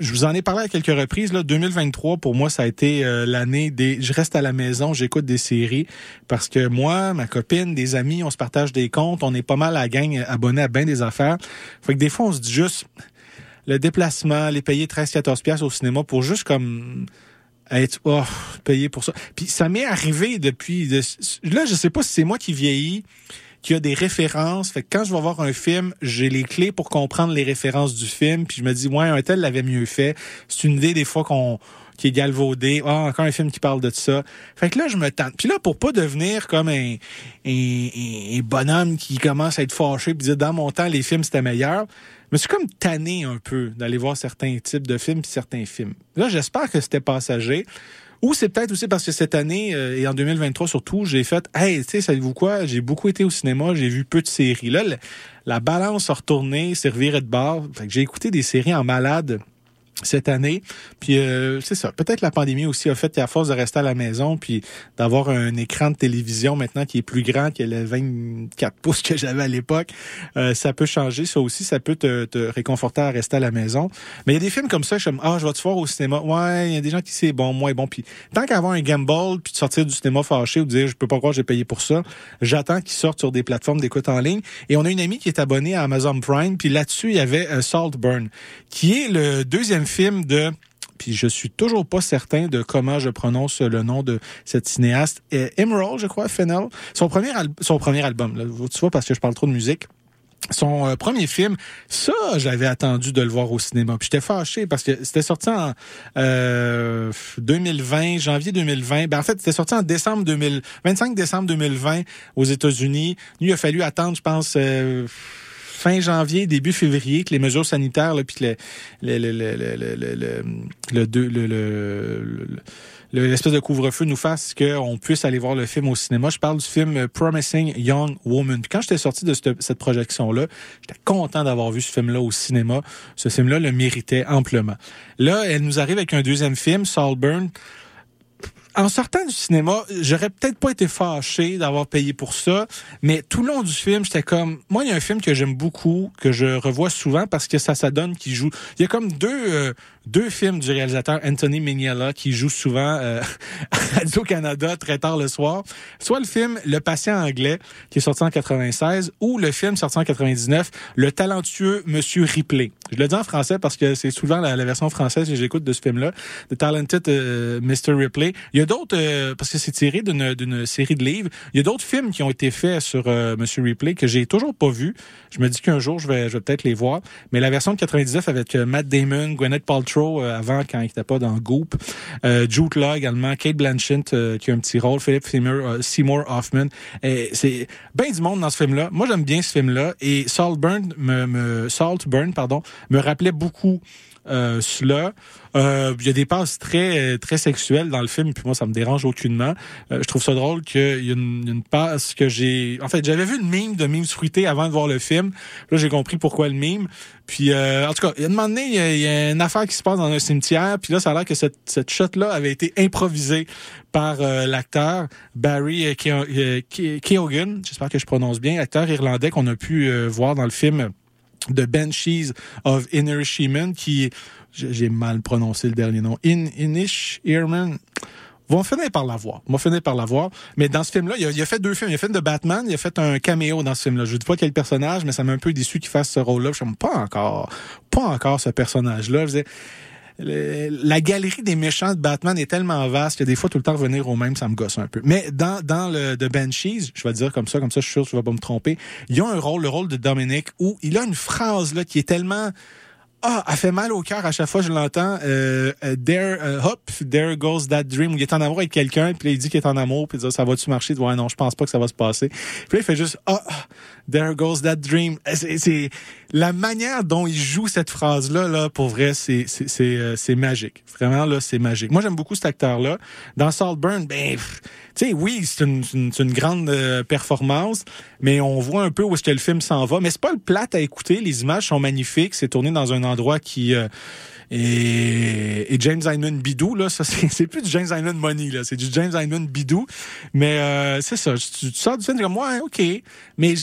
S1: Je vous en ai parlé à quelques reprises. Là, 2023, pour moi, ça a été euh, l'année des... Je reste à la maison, j'écoute des séries, parce que moi, ma copine, des amis, on se partage des comptes, on est pas mal à gang abonnés à bien des affaires. Fait que des fois, on se dit juste le déplacement, les payer 13-14 pièces au cinéma pour juste comme être oh, payé pour ça. Puis ça m'est arrivé depuis de, là je sais pas si c'est moi qui vieillis qui a des références. Fait que quand je vais voir un film, j'ai les clés pour comprendre les références du film. Puis je me dis, ouais, un tel l'avait mieux fait. C'est une idée des fois qu'on qui est galvaudée. Ah, encore un film qui parle de ça. Fait que là, je me tente. Puis là, pour pas devenir comme un, un, un- un bonhomme qui commence à être fâché puis dire, dans mon temps, les films, c'était meilleur. Je me suis comme tanné un peu d'aller voir certains types de films certains films. Là, j'espère que c'était passager. Ou c'est peut-être aussi parce que cette année, euh, et en 2023 surtout, j'ai fait, hey, tu sais, savez-vous quoi, j'ai beaucoup été au cinéma, j'ai vu peu de séries. Là, la balance a retourné, reviré de bord. Fait que j'ai écouté des séries en malade cette année. Puis euh, c'est ça. Peut-être la pandémie aussi a fait qu'à force de rester à la maison, puis d'avoir un écran de télévision maintenant qui est plus grand que le 24 (laughs) pouces que j'avais à l'époque, euh, ça peut changer. Ça aussi, ça peut te, te réconforter à rester à la maison. Mais il y a des films comme ça, je comme, ah, je vais te voir au cinéma. Ouais, il y a des gens qui c'est bon, moins bon. Puis tant qu'avoir un gamble, puis de sortir du cinéma fâché ou de dire, je peux pas croire j'ai payé pour ça, j'attends qu'ils sortent sur des plateformes d'écoute en ligne. Et on a une amie qui est abonnée à Amazon Prime, puis là-dessus, il y avait euh, Saltburn, qui est le deuxième film de puis je suis toujours pas certain de comment je prononce le nom de cette cinéaste. Euh, Emerald, je crois, Fennell. Son premier, son premier album, tu vois, parce que je parle trop de musique. Son euh, premier film, ça, j'avais attendu de le voir au cinéma. Puis j'étais fâché parce que c'était sorti en euh, 2020, janvier 2020. Ben, en fait, c'était sorti en décembre 2000, 25 décembre 2020 aux États-Unis. Il a fallu attendre, je pense, euh, fin janvier, début février, que les mesures sanitaires, là, puis le, le, le, le l'espèce de couvre-feu nous fasse qu'on puisse aller voir le film au cinéma. Je parle du film Promising Young Woman. Puis quand j'étais sorti de cette, cette projection-là, j'étais content d'avoir vu ce film-là au cinéma. Ce film-là le méritait amplement. Là, elle nous arrive avec un deuxième film, Saltburn en sortant du cinéma, j'aurais peut-être pas été fâché d'avoir payé pour ça, mais tout le long du film, j'étais comme, moi, il y a un film que j'aime beaucoup, que je revois souvent parce que ça, ça donne qui joue. Il y a comme deux, euh, deux films du réalisateur Anthony Mignola qui joue souvent euh, (laughs) à Radio-Canada très tard le soir. Soit le film Le patient anglais qui est sorti en 96 ou le film sorti en 99 Le talentueux Monsieur Ripley. Je le dis en français parce que c'est souvent la, version française que j'écoute de ce film-là, The Talented euh, Mr. Ripley. Il y a d'autres, euh, parce que c'est tiré d'une d'une série de livres, il y a d'autres films qui ont été faits sur euh, Monsieur Ripley que j'ai toujours pas vu. Je me dis qu'un jour, je vais, je vais peut-être les voir. Mais la version de 99 avec euh, Matt Damon, Gwyneth Paltrow euh, avant quand il n'était pas dans Goop, euh, Jude Law également, Kate Blanchett euh, qui a un petit rôle, Philip Seymour, Seymour Hoffman. C'est bien du monde dans ce film-là. Moi, j'aime bien ce film-là. Et Saltburn me, me pardon, me rappelait beaucoup euh, cela. Euh, Il y a des passes très très sexuelles dans le film, puis moi ça me dérange aucunement. Euh, je trouve ça drôle qu'il y a une, passe que j'ai. En fait, j'avais vu une mime de mime fruité avant de voir le film. Là, j'ai compris pourquoi le mime. Puis en tout cas, il y a un moment donné, il y, y a une affaire qui se passe dans un cimetière, puis là, ça a l'air que cette, cette shot-là avait été improvisée par l'acteur Barry Keo- Ke- Keoghan. J'espère que je prononce bien, acteur irlandais qu'on a pu voir dans le film de Banshees of Inner Sheeman, qui, j'ai mal prononcé le dernier nom, In, Inish Earman, vont finir par l'avoir. Vont finir par l'avoir. Mais dans ce film-là, il il a fait deux films. Il a fait de Batman, il a fait un caméo dans ce film-là. Je ne dis pas quel personnage, mais ça m'a un peu déçu qu'il fasse ce rôle-là. Je comme, pas encore, pas encore ce personnage-là. La galerie des méchants de Batman est tellement vaste que des fois, tout le temps revenir au même, ça me gosse un peu. Mais dans, dans le The Banshees, je vais dire comme ça, comme ça, je suis sûr que je vais pas me tromper, il y a un rôle, le rôle de Dominic, où il a une phrase là qui est tellement... Ah, elle fait mal au cœur à chaque fois je l'entends. Euh, there, euh, hop, there goes that dream. Où il est en amour avec quelqu'un, puis là, il dit qu'il est en amour, puis il dit, ça va-tu marcher? Ouais, non, je pense pas que ça va se passer. Puis là, il fait juste, ah, there goes that dream. Euh, C'est, la manière dont il joue cette phrase-là, là, pour vrai, c'est, euh, c'est magique. Vraiment, là, c'est magique. Moi, j'aime beaucoup cet acteur-là. Dans Saltburn, ben, tu sais, oui, c'est une, une, une grande euh, performance, mais on voit un peu où est-ce que le film s'en va. Mais c'est pas le plate à écouter. Les images sont magnifiques. C'est tourné dans un endroit qui euh, et, James Hyman Bidou, là, ça (laughs) c'est plus du James Hyman Money, là, c'est du James Hyman Bidou. Mais euh, c'est ça, tu, tu sors du film, comme ouais, ok, mais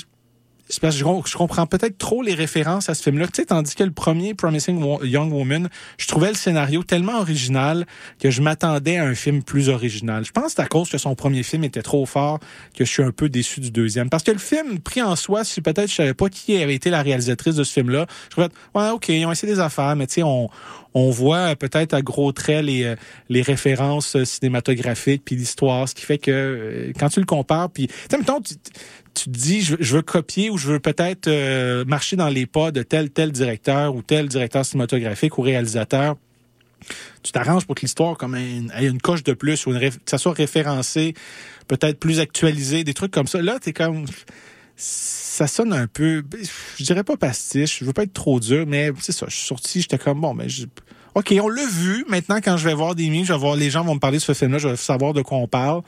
S1: parce que je, comprends peut-être trop les références à ce film-là. Tu sais, tandis que le premier Promising Young Woman, je trouvais le scénario tellement original que je m'attendais à un film plus original. Je pense que c'est à cause que son premier film était trop fort que je suis un peu déçu du deuxième. Parce que le film, pris en soi, si peut-être je savais pas qui avait été la réalisatrice de ce film-là, je trouvais, ouais, ok, ils ont essayé des affaires, mais tu sais, on, on voit peut-être à gros traits les, euh, les références euh, cinématographiques puis l'histoire, ce qui fait que euh, quand tu le compares, puis tu sais, mettons, tu, tu te dis, je, je veux copier ou je veux peut-être euh, marcher dans les pas de tel tel directeur ou tel directeur cinématographique ou réalisateur. Tu t'arranges pour que l'histoire comme ait une coche de plus ou une, que ça soit référencé, peut-être plus actualisé, des trucs comme ça. Là, t'es comme ça sonne un peu, je dirais pas pastiche, je veux pas être trop dur, mais c'est ça, je suis sorti, j'étais comme, bon, mais je- OK, on l'a vu. Maintenant, quand je vais voir des mimes, je vais voir, les gens vont me parler de ce film-là, je vais savoir de quoi on parle.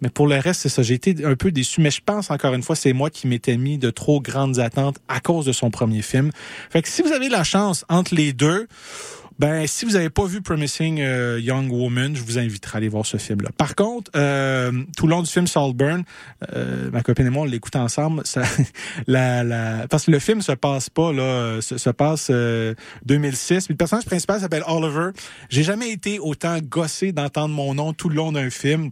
S1: Mais pour le reste, c'est ça. J'ai été un peu déçu. Mais je pense, encore une fois, c'est moi qui m'étais mis de trop grandes attentes à cause de son premier film. Fait que si vous avez la chance entre les deux, ben, si vous n'avez pas vu Promising euh, Young Woman, je vous inviterai à aller voir ce film-là. Par contre, euh, tout le long du film Saltburn, euh, ma copine et moi, on l'écoute ensemble. Ça, (laughs) la, la, parce que le film se passe pas là, se, se passe euh, 2006. Puis le personnage principal s'appelle Oliver. J'ai jamais été autant gossé d'entendre mon nom tout le long d'un film.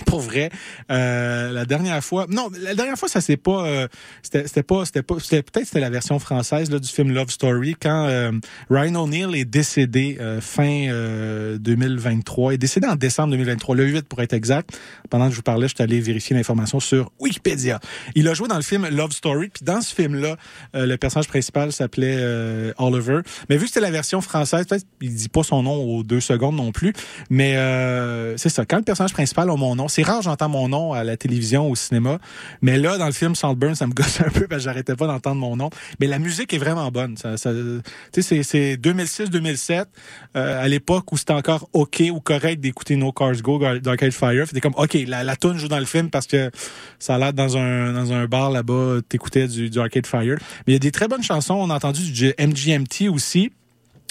S1: (laughs) Pour vrai, euh, la dernière fois, non, la dernière fois ça c'est pas, euh, c'était pas, c'était pas, c'était peut-être c'était la version française là, du film Love Story quand euh, Ryan O'Neill est décédé euh, fin euh, 2023, il est décédé en décembre 2023, le 8 pour être exact. Pendant que je vous parlais, je suis allé vérifier l'information sur Wikipédia. Il a joué dans le film Love Story, puis dans ce film-là, euh, le personnage principal s'appelait euh, Oliver. Mais vu que c'était la version française, peut-être il dit pas son nom aux deux secondes non plus, mais euh, c'est ça. Quand le personnage principal a mon nom, c'est rare j'entends mon nom à la télévision, au cinéma, mais là dans le film Saltburn, ça me (laughs) gosse un peu parce que j'arrêtais pas d'entendre mon nom. Mais la musique est vraiment bonne. Ça, ça, c'est 2006-2007, euh, à l'époque où c'était encore ok ou correct d'écouter No Cars Go d'Arcade Fire. C'était comme ok, la, la tune joue dans le film parce que ça a l'air dans un dans un bar là-bas, t'écoutais du, du Arcade Fire. Mais il y a des très bonnes chansons. On a entendu du MGMT aussi.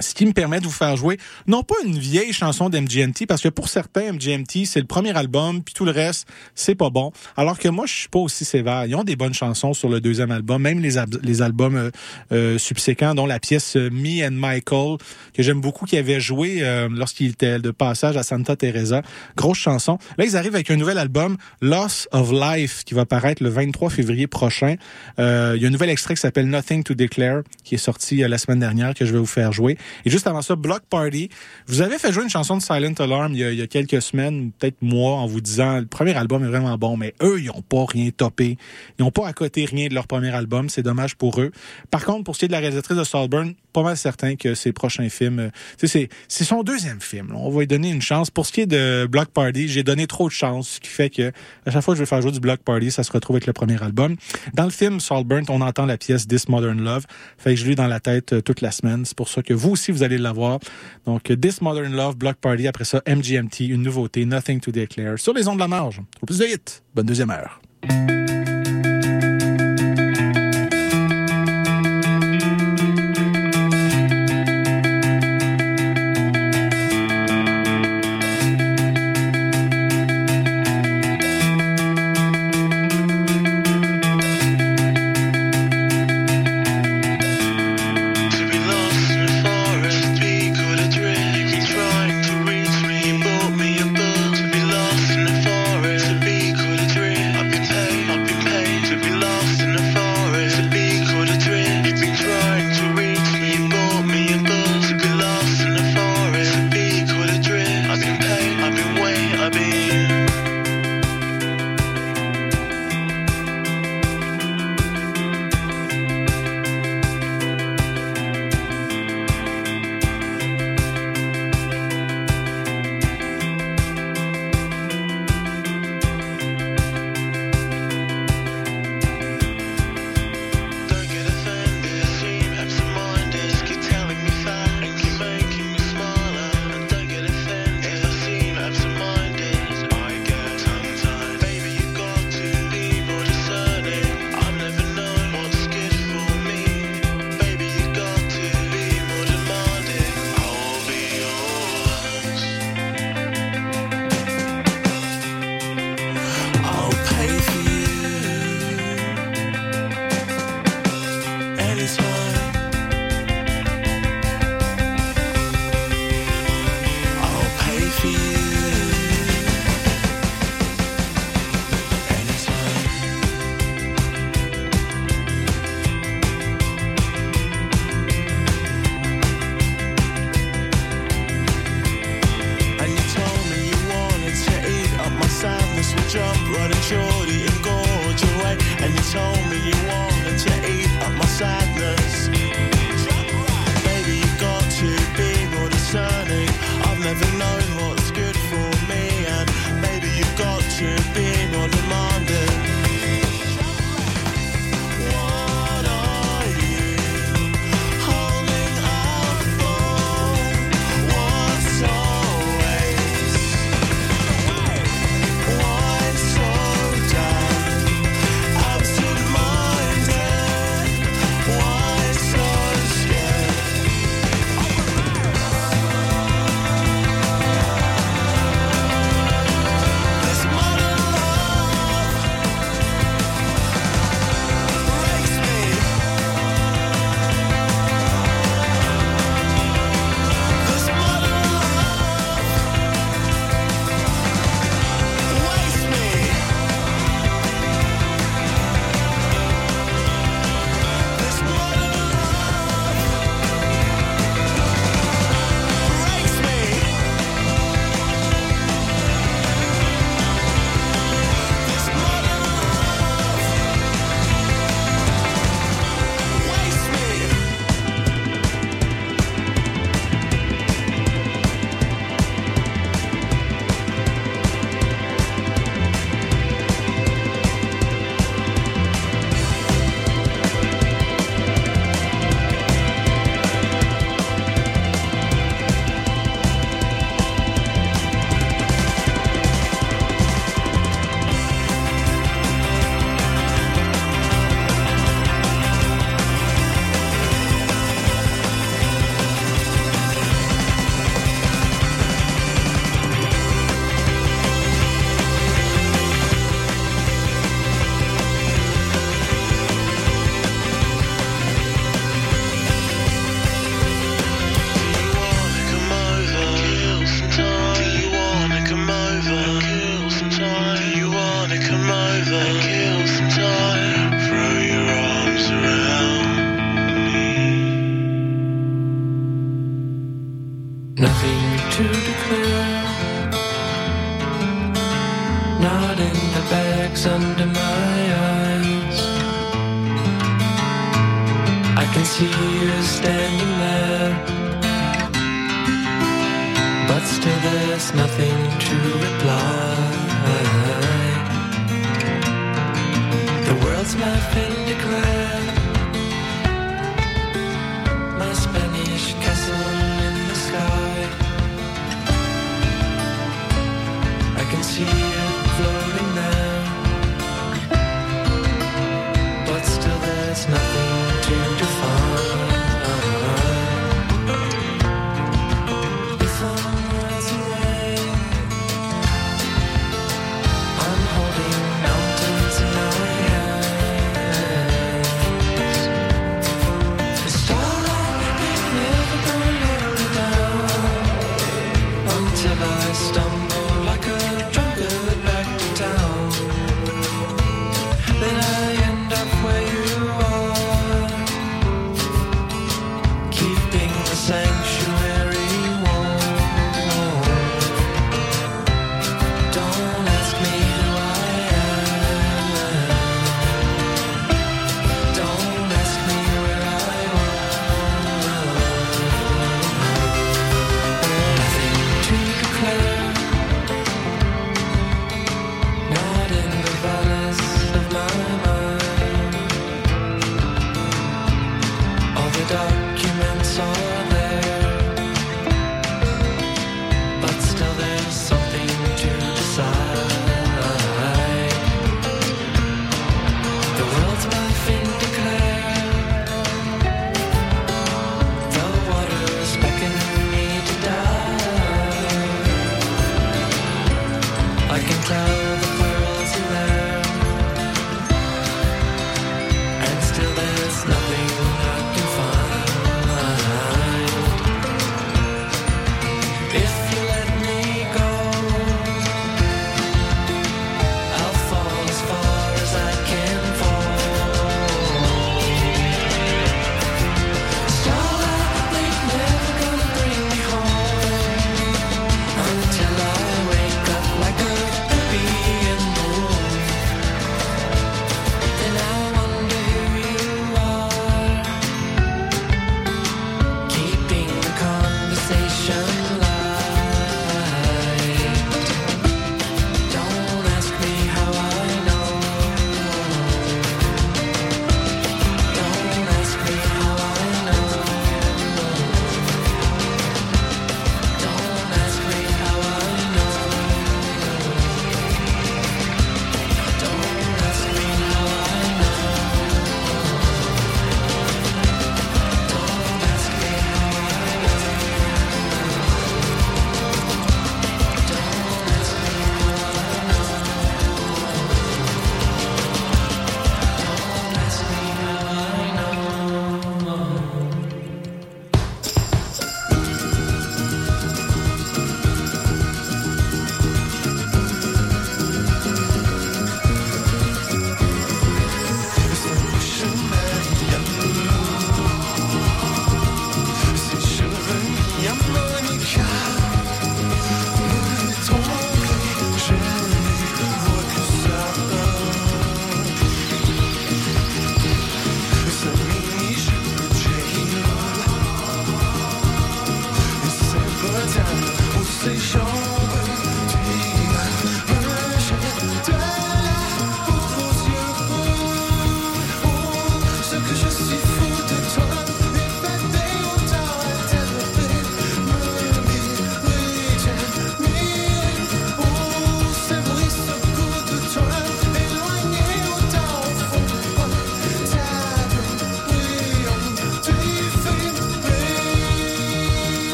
S6: Ce qui me permet de vous faire jouer, non pas une vieille chanson d'MGMT, parce que pour certains, MGMT, c'est le premier album, puis tout le reste, c'est pas bon. Alors que moi, je suis pas aussi sévère. Ils ont des bonnes chansons sur le deuxième album, même les, les albums euh, euh, subséquents, dont la pièce euh, Me and Michael, que j'aime beaucoup, qui avait joué euh, lorsqu'il était de passage à Santa Teresa. Grosse chanson. Là, ils arrivent avec un nouvel album, Loss of Life, qui va paraître le 23 février prochain. Euh, il y a un nouvel extrait qui s'appelle Nothing to Declare, qui est sorti la semaine dernière, que je vais vous faire jouer. Et juste avant ça, Block Party. Vous avez fait jouer une chanson de Silent Alarm il y a, il y a quelques semaines, peut-être mois, en vous disant le premier album est vraiment bon, mais eux, ils n'ont pas rien topé. Ils n'ont pas à côté rien de leur premier album. C'est dommage pour eux. Par contre, pour ce qui est de la réalisatrice de Saltburn, pas mal certain que ses prochains films, euh, c'est son deuxième film. là. On va lui donner une chance. Pour ce qui est de Block Party, j'ai donné trop de chance, ce qui fait que à chaque fois que je vais faire jouer du Block Party, ça se retrouve avec le premier album. Dans le film Saltburn, on entend la pièce This Modern Love. Fait que je l'ai dans la tête euh, toute la semaine. C'est pour ça que vous aussi, vous allez l'avoir. Donc, This Modern Love, Block Party. Après ça, MGMT, une nouveauté, Nothing to Declare. Sur les ondes de la marge. Au plus de hits. Bonne deuxième heure.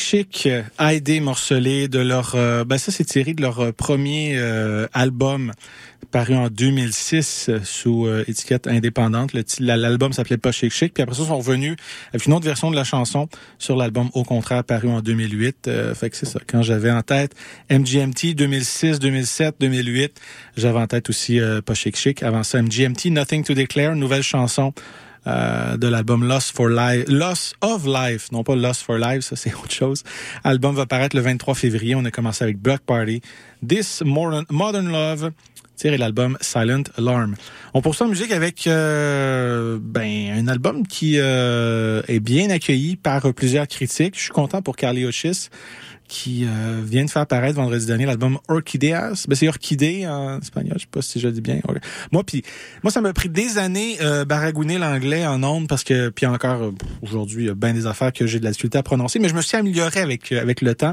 S7: Chic Chic, euh, A.I.D. morcelé de leur... euh, ben ça, c'est tiré de leur euh, premier euh, album paru en 2006 euh, sous étiquette indépendante. L'album s'appelait Pas Chic Chic. Puis après ça, ils sont revenus avec une autre version de la chanson sur l'album Au contraire paru en 2008. Euh, fait que c'est ça. Quand j'avais en tête MGMT 2006, 2007, 2008, j'avais en tête aussi Pas Chic Chic. Avant ça, MGMT Nothing to Declare, nouvelle chanson euh, de l'album Lost for Life, Lost of Life, non pas Lost for Life, ça c'est autre chose. L'album va paraître le 23 février. On a commencé avec Block Party, This Modern, Modern Love, de l'album Silent Alarm. On poursuit en musique avec euh, ben un album qui euh, est bien accueilli par plusieurs critiques. Je suis content pour Carly Ochis qui euh, vient de faire apparaître vendredi dernier l'album Orchideas. Ben, c'est orchidée en espagnol, je sais pas si je dis bien. Moi, puis moi, ça m'a pris des années euh, baragouiner l'anglais en ondes parce que, puis encore euh, aujourd'hui, il y a bien des affaires que j'ai de la difficulté à prononcer, mais je me suis amélioré avec euh, avec le temps.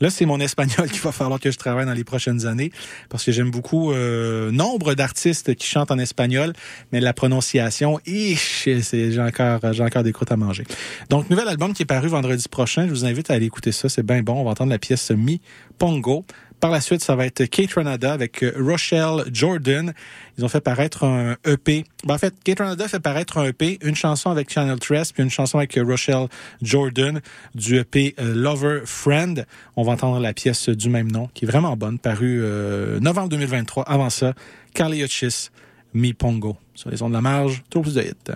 S7: Là, c'est mon espagnol (laughs) qu'il va falloir que je travaille dans les prochaines années parce que j'aime beaucoup euh, nombre d'artistes qui chantent en espagnol, mais la prononciation, j'ai encore j'ai encore des croûtes à manger. Donc, nouvel album qui est paru vendredi prochain. Je vous invite à aller écouter ça. C'est bien bon. Entendre la pièce Mi Pongo. Par la suite, ça va être Kate Renada avec euh, Rochelle Jordan. Ils ont fait paraître un EP. Ben, en fait, Kate Renada fait paraître un EP, une chanson avec Channel Tress, puis une chanson avec euh, Rochelle Jordan du EP euh, Lover Friend. On va entendre la pièce du même nom, qui est vraiment bonne, parue novembre 2023. Avant ça, Carly Hutchis, Mi Pongo. Sur les ondes de la marge, toujours plus de hits.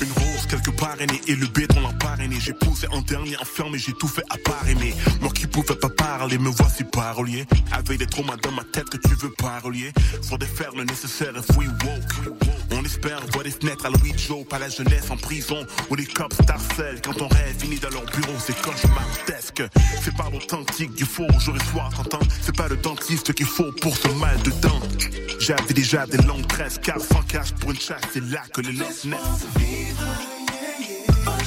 S5: Une rose
S8: quelque part aînée et le béton l'a parrainé. J'ai poussé un dernier enfermé, j'ai tout fait voici parolier. Avec des traumas dans ma tête que tu veux parolier. Faut faire le nécessaire we woke. On espère voir des fenêtres à Louis Joe, pas la jeunesse en prison. Où les cops t'harcèlent quand ton rêve finit dans leur bureau, c'est cauchemardesque. C'est pas l'authentique du faux, jour et soir, t'entends? C'est pas le dentiste qu'il faut pour ce mal de dents. J'avais déjà des longues tresses, car sans cash pour une chasse, c'est là que les laisse naissent.
S5: Pas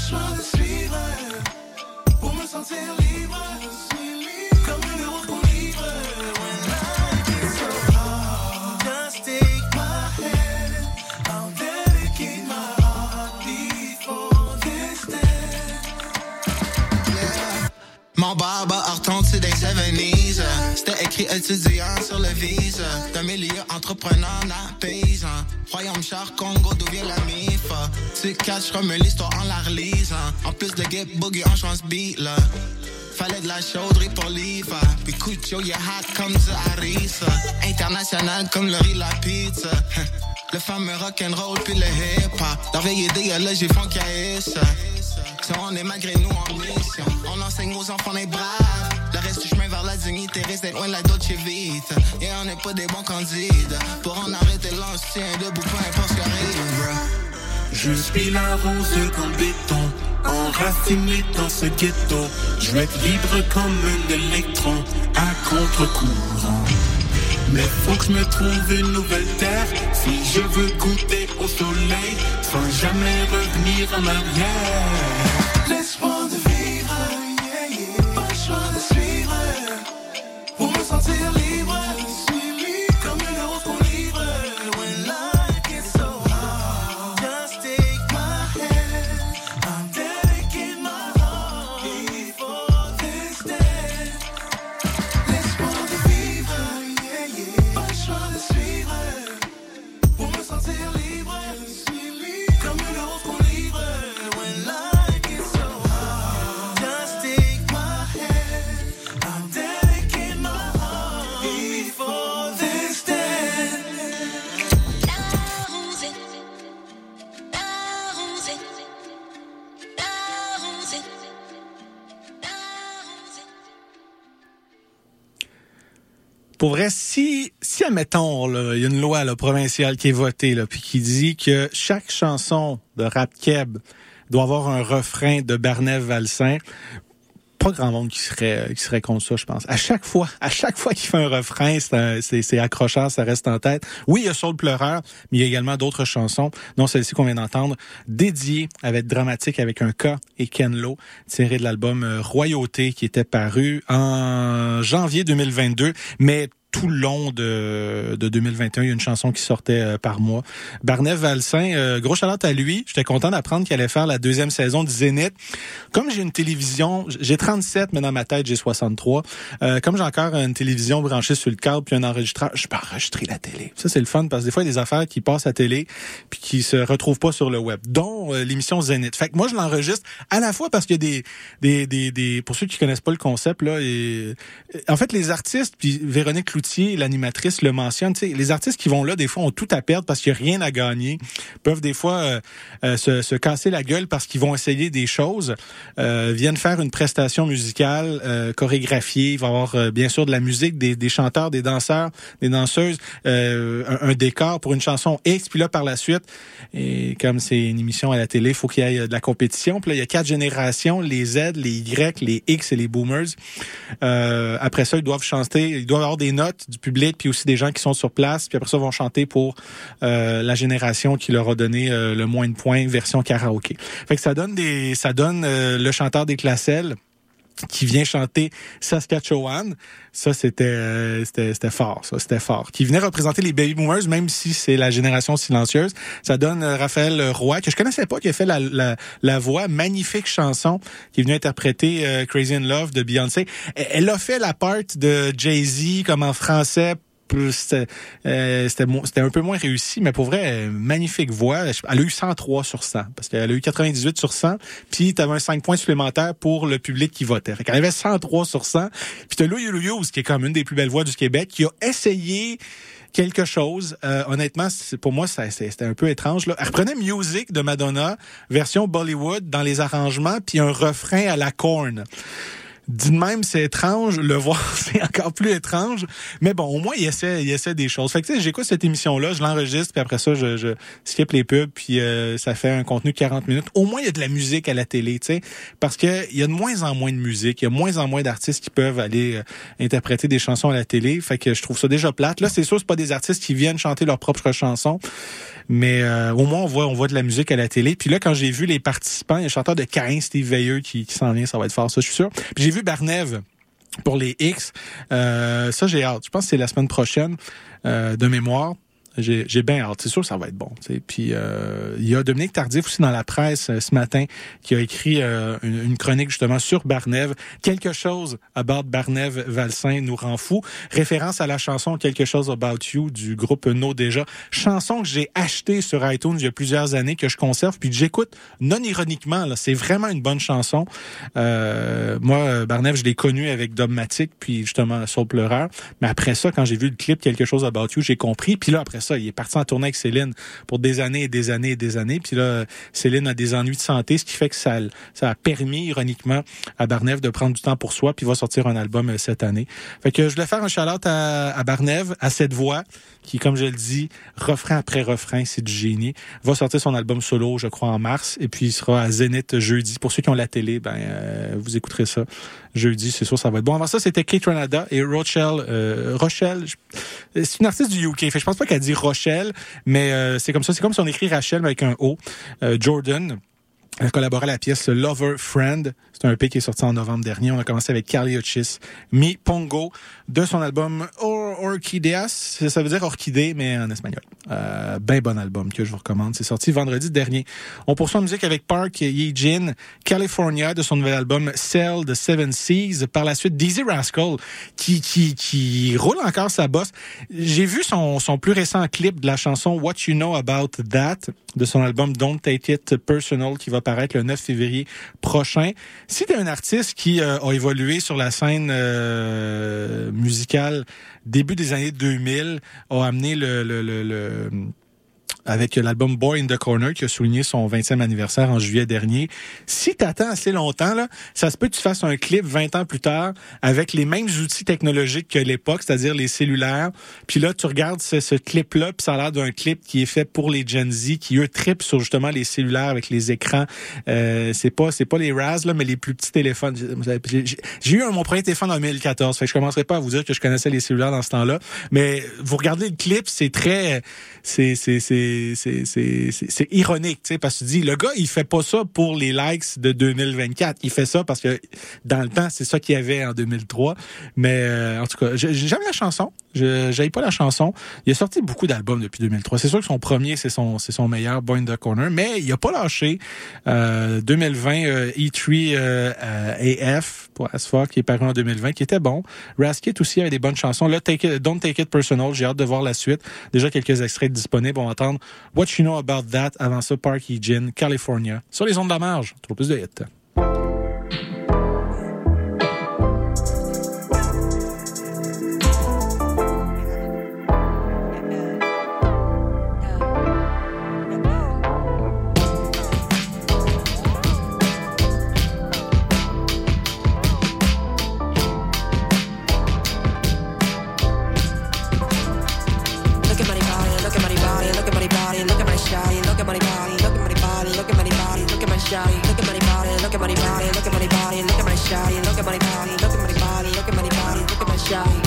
S9: Caches comme l'histoire en la relisant. En plus de get boogie en chance beat là. Fallait de la chauderie pour l'IFA. Puis il est hot comme du harissa. International comme le riz, la pizza. Le fameux rock'n'roll puis le hip-hop. Leur vieille idée, là, j'ai à ça. Si on est malgré nous en mission, on enseigne aux enfants d'être braves. Le reste du chemin vers la dignité reste loin de la Dolce Vita. Et on n'est pas des bons candidats. Pour en arrêter l'ancien debout, peu importe ce qui arrive.
S10: Je suis la rose comme béton, enracinée dans ce ghetto. Je vais être libre comme un électron, à contre-courant. Mais faut que je me trouve une nouvelle terre si je veux goûter au soleil sans jamais revenir en arrière.
S5: Pour
S1: vrai, si, si admettons, il y a une loi provinciale qui est votée, là, puis qui dit que chaque chanson de rap keb doit avoir un refrain de Barnev Valsin, pas grand monde qui serait qui serait contre ça, je pense. À chaque fois, à chaque fois qu'il fait un refrain, c'est accrocheur, ça reste en tête. Oui, il y a Soul pleureur, mais il y a également d'autres chansons, dont celle-ci qu'on vient d'entendre, dédiée avec dramatique avec un K et Ken Lo, tirée de l'album euh, Royauté qui était paru en janvier 2022, mais tout le long de, de 2021, il y a une chanson qui sortait euh, par mois. Barnev Valsin, euh, gros chalante à lui. J'étais content d'apprendre qu'il allait faire la deuxième saison du Zénith. Comme j'ai une télévision, j'ai 37, mais dans ma tête, j'ai 63. Euh, comme j'ai encore une télévision branchée sur le câble puis un enregistreur, je peux enregistrer la télé. Ça, c'est le fun parce que des fois, il y a des affaires qui passent à télé puis qui se retrouvent pas sur le web, dont euh, l'émission Zénith. Fait que moi, je l'enregistre à la fois parce qu'il y a des, des, des, des, pour ceux qui connaissent pas le concept, là, et, en fait, les artistes, puis Véronique Cloutier, l'animatrice, le mentionne, les artistes qui vont là, des fois, ont tout à perdre parce qu'il n'y a rien à gagner, peuvent des fois euh, euh, se, se casser la gueule parce qu'ils vont essayer des choses, euh, viennent faire une prestation musicale chorégraphiée, il va y avoir bien sûr de la musique, des, chanteurs, des danseurs, des danseuses, un, décor pour une chanson X, puis là, par la suite, comme c'est une émission à la télé, il faut qu'il y ait de la compétition, puis là, il y a quatre générations, les Z, les Y, les X et les Boomers. Après ça, ils doivent chanter, ils doivent avoir des notes du public, puis aussi des gens qui sont sur place, puis après ça, vont chanter pour euh, la génération qui leur a donné euh, le moins de points, version karaoké. Fait que ça donne des, ça donne euh, le chanteur des Classelles qui vient chanter Saskatchewan. Ça, c'était euh, c'était fort, ça, c'était fort. Qui venait représenter les Baby Boomers, même si c'est la génération silencieuse. Ça donne euh, Raphaël Roy, que je connaissais pas, qui a fait la, la, la voix, magnifique chanson, qui est venu interpréter euh, Crazy in Love de Beyoncé. Elle, a fait la part de Jay-Z comme en français c'était euh, un peu moins réussi, mais pour vrai, magnifique voix. Elle a eu 103 sur 100, parce qu'elle a eu 98 sur 100, puis tu avais un 5 points supplémentaires pour le public qui votait. Fait qu'elle avait 103 sur 100. Puis t'as Louis Louis, qui est comme une des plus belles voix du Québec, qui a essayé quelque chose. Euh, honnêtement, pour moi, c'était un peu étrange. Là. Elle reprenait Music de Madonna, version Bollywood, dans les arrangements, puis un refrain à la corne. Dit de même, c'est étrange. Le voir, (laughs) c'est encore plus étrange. Mais bon, au moins, il essaie, il essaie des choses. Fait que, tu sais, j'écoute cette émission-là, je l'enregistre, puis après ça, je, je skip les pubs, puis euh, ça fait un contenu de 40 minutes. Au moins, il y a de la musique à la télé, tu sais. Parce que il y a de moins en moins de musique. Il y a de moins en moins d'artistes qui peuvent aller euh, interpréter des chansons à la télé. Fait que je trouve ça déjà plate. Là, c'est sûr, c'est pas des artistes qui viennent chanter leurs propres chansons. Mais euh, au moins, on voit, on voit de la musique à la télé. Puis là, quand j'ai vu les participants, il y a un chanteur de Cain, Steve Veilleux, qui, qui s'en vient, ça va être fort, ça, je suis sûr. Puis j'ai vu Barnève pour les X. Euh, ça, j'ai hâte. Je pense que c'est la semaine prochaine euh, de mémoire. J'ai bien hâte. C'est sûr ça va être bon. tu sais. Puis euh, il y a Dominique Tardif aussi dans la presse euh, ce matin qui a écrit euh, une, chronique justement sur Barnève. Quelque chose about Barnève Valsin nous rend fou. Référence à la chanson Quelque chose about you du groupe No déjà. Chanson que j'ai achetée sur iTunes il y a plusieurs années que je conserve puis que j'écoute non ironiquement. là. C'est vraiment une bonne chanson. Euh, moi, Barnève, je l'ai connu avec Dogmatic puis justement Soul Pleureur. Mais après ça, quand j'ai vu le clip Quelque chose about you, j'ai compris. Puis là, après il est parti en tournée avec Céline pour des années et des années et des années. Puis là, Céline a des ennuis de santé, ce qui fait que ça, a permis, ironiquement, à Barnève de prendre du temps pour soi, puis il va sortir un album euh, cette année. Fait que je voulais faire un shout-out à, à Barnève, à cette voix, qui, comme je le dis, refrain après refrain, c'est du génie. Va sortir son album solo, je crois, en mars, et puis il sera à Zénith jeudi. Pour ceux qui ont la télé, ben euh, vous écouterez ça jeudi, c'est sûr, ça va être bon. Avant ça, c'était Kate Renada et Rochelle. Euh, Rochelle, c'est une artiste du UK. Fait, je pense pas qu'elle dit Rochelle, mais euh, c'est comme ça. C'est comme si on écrit Rachel mais avec un O. Euh, Jordan. Elle a collaboré à la pièce Lover Friend. C'est un EP qui est sorti en novembre dernier. On a commencé avec Carly Uchis, Mi Pongo, de son album Orchideas. Ça veut dire orchidée, mais en espagnol. Euh, ben bon album que je vous recommande. C'est sorti vendredi dernier. On poursuit en musique avec Park Yee-Jin, California, de son nouvel album Cell the Seven Seas. Par la suite, Dizzy Rascal, qui, roule encore sa bosse. J'ai vu son plus récent clip de la chanson What You Know About That, de son album Don't Take It Personal, qui va paraître le 9 février prochain. Si t'es un artiste qui euh, a évolué sur la scène euh, musicale début des années 2000, a amené le, le, le, le avec l'album Boy in the Corner qui a souligné son 20e anniversaire en juillet dernier. Si t'attends assez longtemps, là, ça se peut que tu fasses un clip 20 ans plus tard avec les mêmes outils technologiques que l'époque, c'est-à-dire les cellulaires. Puis là, tu regardes ce, clip-là, puis ça a l'air d'un clip qui est fait pour les Gen Z, qui eux tripent sur justement les cellulaires avec les écrans. Euh, c'est pas c'est pas les Raz là, mais les plus petits téléphones. J'ai- eu mon premier téléphone en 2014, fait que je commencerai pas à vous dire que je connaissais les cellulaires dans ce temps-là, mais vous regardez le clip, c'est très c'est c'est c'est ironique, tu sais, parce que tu dis le gars il fait pas ça pour les likes de 2024, il fait ça parce que dans le temps c'est ça qu'il y avait en 2003. Mais euh, en tout cas, j'ai- j'aime la chanson, je pas la chanson. Il a sorti beaucoup d'albums depuis 2003. C'est sûr que son premier c'est son c'est son meilleur Boy in the Corner, mais il a pas lâché. Euh, 2020 euh, E3 euh, euh, AF pour As qui est paru en 2020 qui était bon. Raskit aussi avait des bonnes chansons. Là, Take It- Don't Take It Personal, j'ai hâte de voir la suite. Déjà quelques extraits disponibles. On va entendre What You Know About That. Avant ça, Parky Gin, California. Sur les ondes de la marge. Trop plus de hits.
S11: show.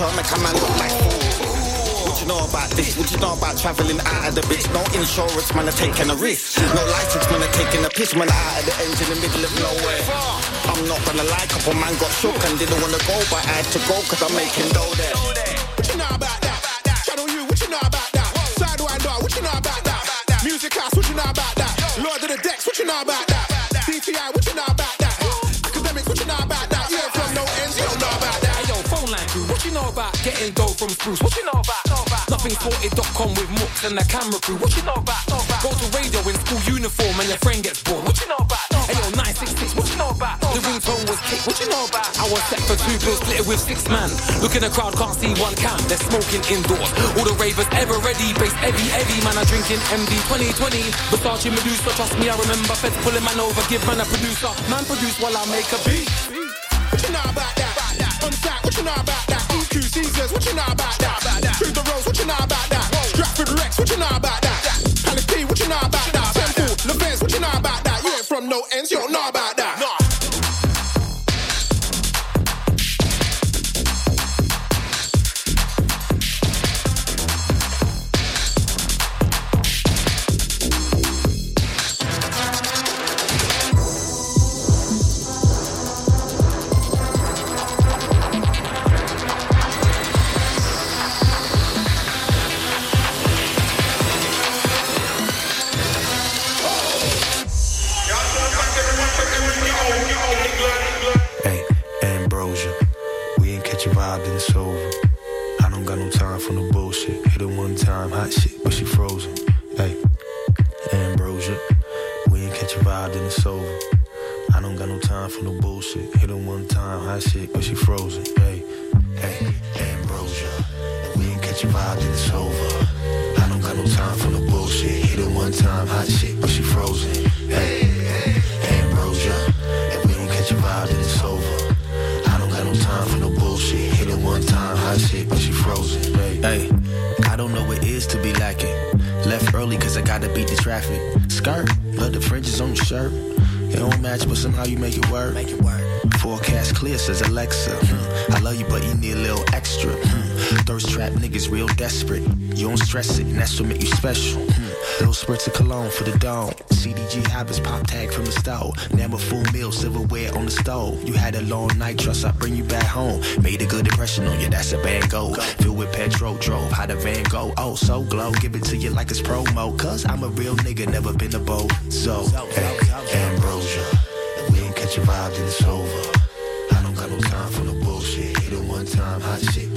S11: trying to come and look
S9: like. What you know about this? What you know about traveling out of the bitch? No insurance, man, I'm taking a risk. No license, man, I'm taking a piss, man, out of the engine in the middle of nowhere. I'm not gonna lie, couple man got shook and didn't wanna go, but I had to go, cause I'm making dough there.
S11: Bruce, what you know about? Know about
S12: Nothingsorted.com with Mooks and the camera crew, what you know about? Go to radio in school uniform and your friend gets bored, what you know about? Know 966, what you know about? The ringtone was kicked, what you know about? I was set for two bills, split with six man. Look in the crowd, can't see one cam, they're smoking indoors. All the ravers ever ready, base heavy, heavy, man, I drinking MD 2020. Versace Medusa, trust me, I remember feds pulling man over, give man a producer. Man produce while I make a beat.
S11: What you know about that? On track, what you know about Caesars, what you know about that? Through the roads, what you know about that? Stratford Rex, what you know about that? Palace P, what you know about that? Temple, Levens, what you know about that? You ain't from no ends, you don't know about that.
S13: Nah. traffic. Skirt, love the fringes on your shirt. It don't match, but somehow you make it work. Make it work. Forecast clear, says Alexa. Hmm, I love you, but you need a little extra. Mm. Thirst trap niggas real desperate. You don't stress it, and that's what make you special. Hmm, Little spurts of cologne for the dome. CDG habits, pop tag from the stove. Never full meal, silverware on the stove. You had a long night, trust I bring you back home. Made a good impression on you, that's a bad goal. Filled with petrol, drove, how the van go. Oh, so glow, give it to you like it's promo. Cause I'm a real nigga, never been a bow. So, hey, Ambrosia. We ain't catch a vibe, then it's over. I don't got no time for no bullshit. Hit it one time, hot shit,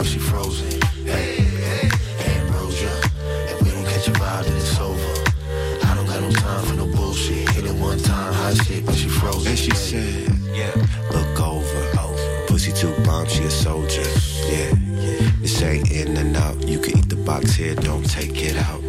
S13: she
S14: said, Yeah, look over. Pussy too bomb, she a soldier. Yeah, this ain't in and out. You can eat the box here, don't take it out.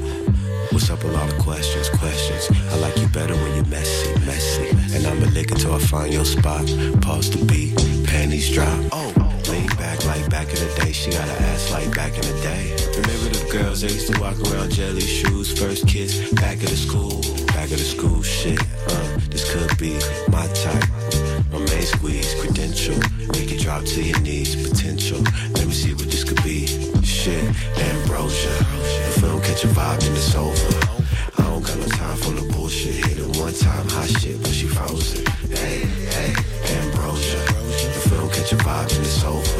S14: What's up? A lot of questions, questions. I like you better when you're messy, messy. And I'ma lick until I find your spot. Pause the beat, panties drop. Oh, lean back like back in the day. She got an ass like back in the day. Remember the girls that used to walk around jelly shoes, first kiss, back of the school, back of the school shit. Uh, could be my type. My main squeeze, credential, make it drop to your knees, potential. Let me see what this could be. Shit, ambrosia. If I don't catch a vibe, then it's over. I don't got no time for the bullshit. Hit it one time, hot shit, but she frozen. Hey, hey, ambrosia. If I don't catch a vibe, then it's over.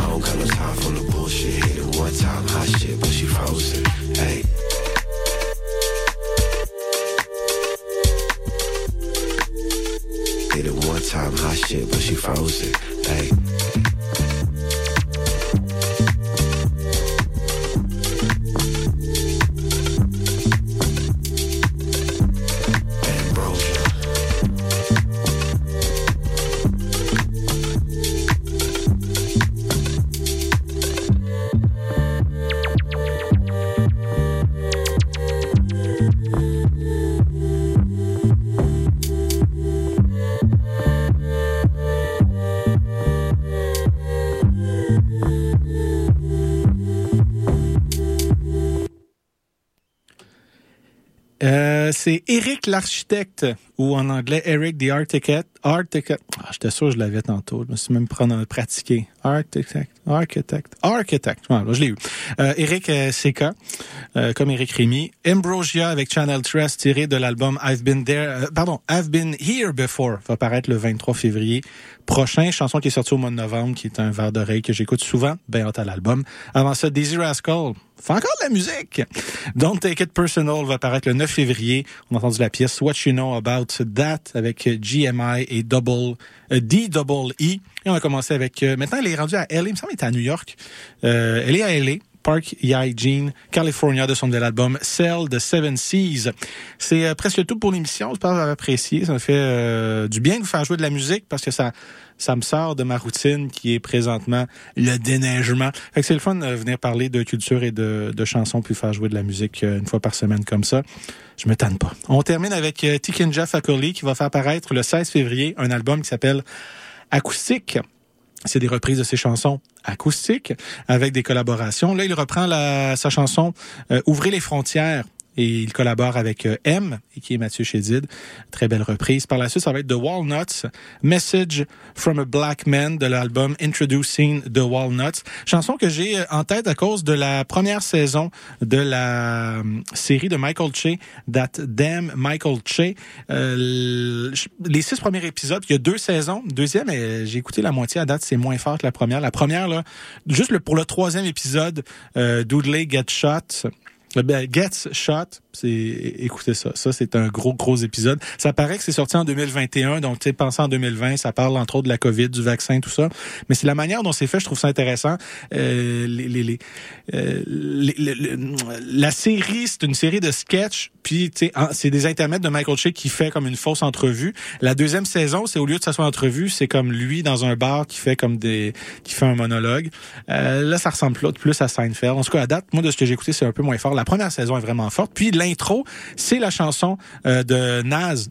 S14: I don't got no time for the bullshit. Hit it one time, hot shit, but she frozen. Hey. Shit, but she frozen. Hey.
S1: Euh, Eric l'architecte, ou en anglais Eric the Architect. Architect. Ah, J'étais sûr que je l'avais tantôt. Je me suis même pratiqué. Architect. Architect. Architect. Voilà, je l'ai eu. Euh, Eric euh, CK, euh, comme Eric Rémy. Ambrosia avec Channel Trust tiré de l'album I've Been There, euh, pardon, I've Been Here Before va paraître le 23 février prochain. Chanson qui est sortie au mois de novembre, qui est un verre d'oreille que j'écoute souvent. Ben hâte à l'album. Avant ça, Daisy Rascal. Fait encore de la musique. Don't Take It Personal va paraître le 9 février. On a entendu la pièce What You Know About That avec GMI et double, euh, D double E. Et on a commencé avec, euh, maintenant elle est rendue à LA. Il me semble qu'elle est à New York. Euh, elle est à LA. Park Hygiene, California, de son nouvel album Cell the Seven Seas. C'est euh, presque tout pour l'émission. J'espère que vous avez apprécié. Ça me fait euh, du bien de vous faire jouer de la musique parce que ça ça me sort de ma routine qui est présentement le déneigement. Fait que c'est le fun de venir parler de culture et de, de chansons puis faire jouer de la musique euh, une fois par semaine comme ça. Je me tanne pas. On termine avec euh, Tikinja Fakoly qui va faire paraître le 16 février un album qui s'appelle Acoustique. C'est des reprises de ses chansons acoustiques avec des collaborations. Là, il reprend sa chanson euh, Ouvrez les frontières et il collabore avec euh, M, qui est Mathieu Chédid. Très belle reprise. Par la suite, ça va être The Walnuts, Message from a Black Man de l'album Introducing the Walnuts. Chanson que j'ai euh, en tête à cause de la première saison de la euh, série de Michael Che, That Damn Michael Che. Les six premiers épisodes, il y a deux saisons. Deuxième, j'ai écouté la moitié à date, c'est moins fort que la première. La première, là, juste pour le troisième épisode, Dudley Get Shot. Ben, Gets Shot, c'est écoutez ça, ça c'est un gros gros épisode. Ça paraît que c'est sorti en 2021, donc tu sais pensez en 2020, ça parle entre autres de la Covid, du vaccin, tout ça. Mais c'est la manière dont c'est fait, je trouve ça intéressant. Euh, les, les, les, euh, les- la série, c'est une série de sketchs, puis tu sais c'est des intermèdes de Michael Che qui fait comme une fausse entrevue. La deuxième saison, c'est au lieu de s'asseoir entrevue, c'est comme lui dans un bar qui fait comme des qui fait un monologue. Euh, là, ça ressemble plus- à Seinfeld. En tout cas, à date, moi de ce que j'ai écouté, c'est un peu moins fort. Première saison est vraiment forte. Puis l'intro, c'est la chanson euh, de Naz.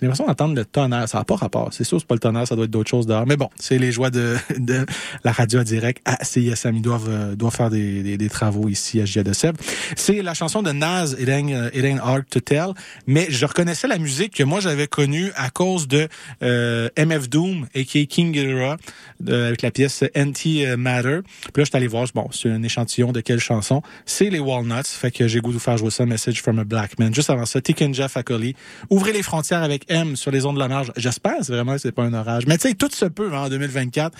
S1: J'ai l'impression d'entendre le tonnerre. Ça n'a pas rapport. C'est sûr, c'est pas le tonnerre, ça doit être d'autres choses dehors. Mais bon, c'est les joies de, de la radio en direct à CISM. Ils doivent, euh, doivent faire des, des, des travaux ici à Gia de Seb. C'est la chanson de Naz, It Ain't, euh, It Ain't Hard to Tell. Mais je reconnaissais la musique que moi j'avais connue à cause de euh, MF Doom, a.k.a. King Ghidorah, de- avec la pièce Anti Matter. Puis là, je suis allé voir, bon, c'est un échantillon de quelle chanson. C'est les Walnuts. Fait que j'ai goût de vous faire jouer ça, Message from a Black Man. Juste avant ça, Jeff Ackley. Ouvrez les frontières avec M sur les ondes de l'orage. J'espère, c'est vraiment que c'est pas un orage. Mais tu sais, tout se peut hein, en 2024.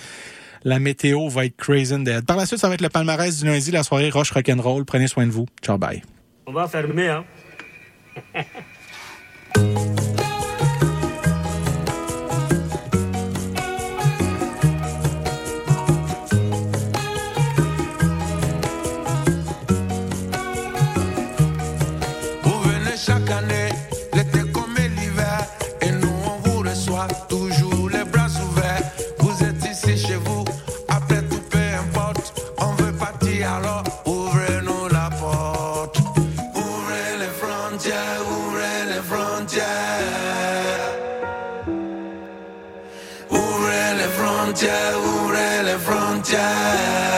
S1: La météo va être crazy and dead. Par la suite, ça va être le palmarès du lundi, la soirée Roche Rock'n'Roll. Prenez soin de vous. Ciao, bye.
S15: On va fermer, hein.
S16: Vous venez chaque année, toujours les bras ouverts. Vous êtes ici chez vous, après tout peu importe, on veut partir alors ouvrez-nous la porte. Ouvrez les frontières, ouvrez les frontières. Ouvrez les frontières, ouvrez les frontières.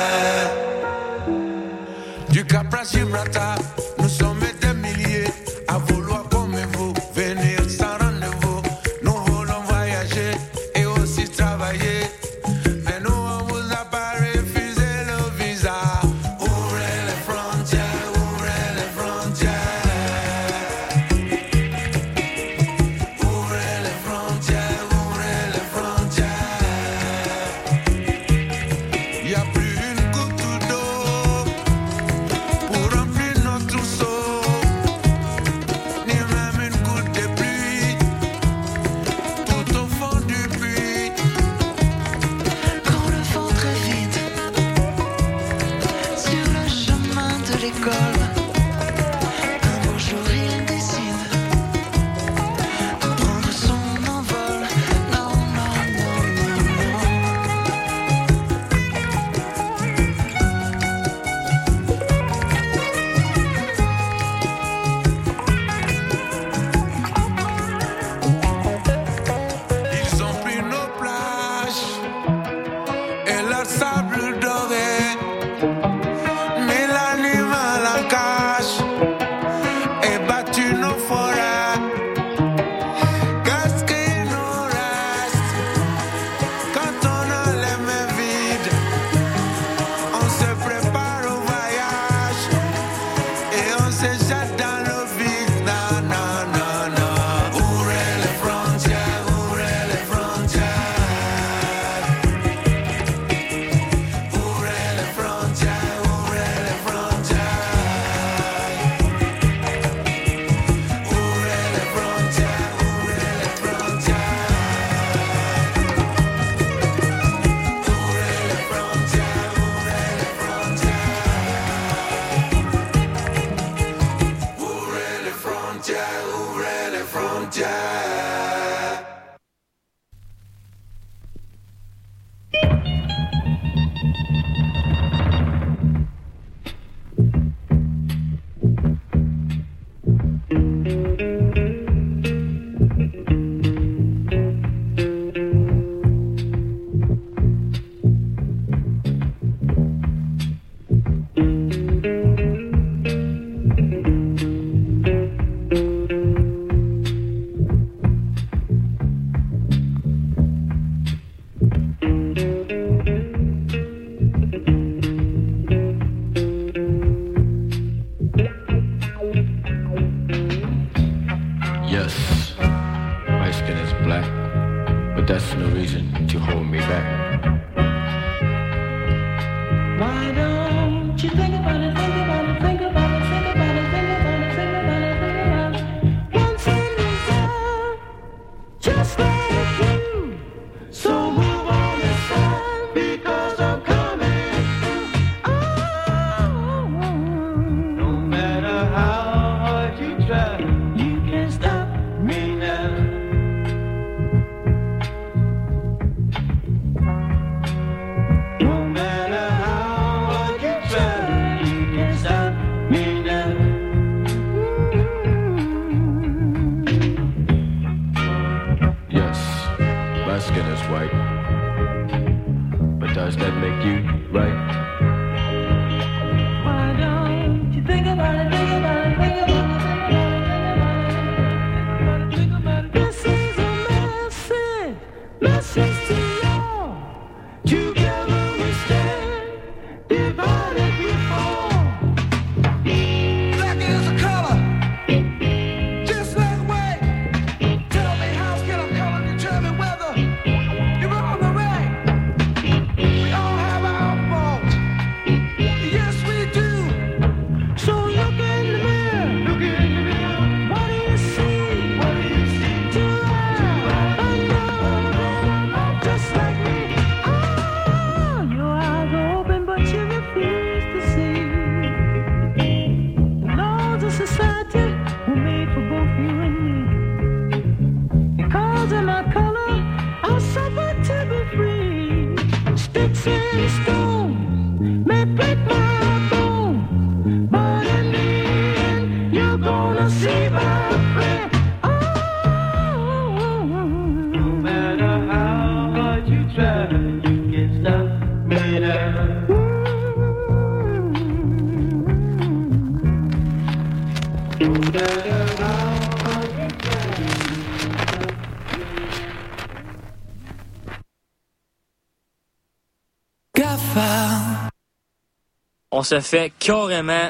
S16: On se
S15: fait carrément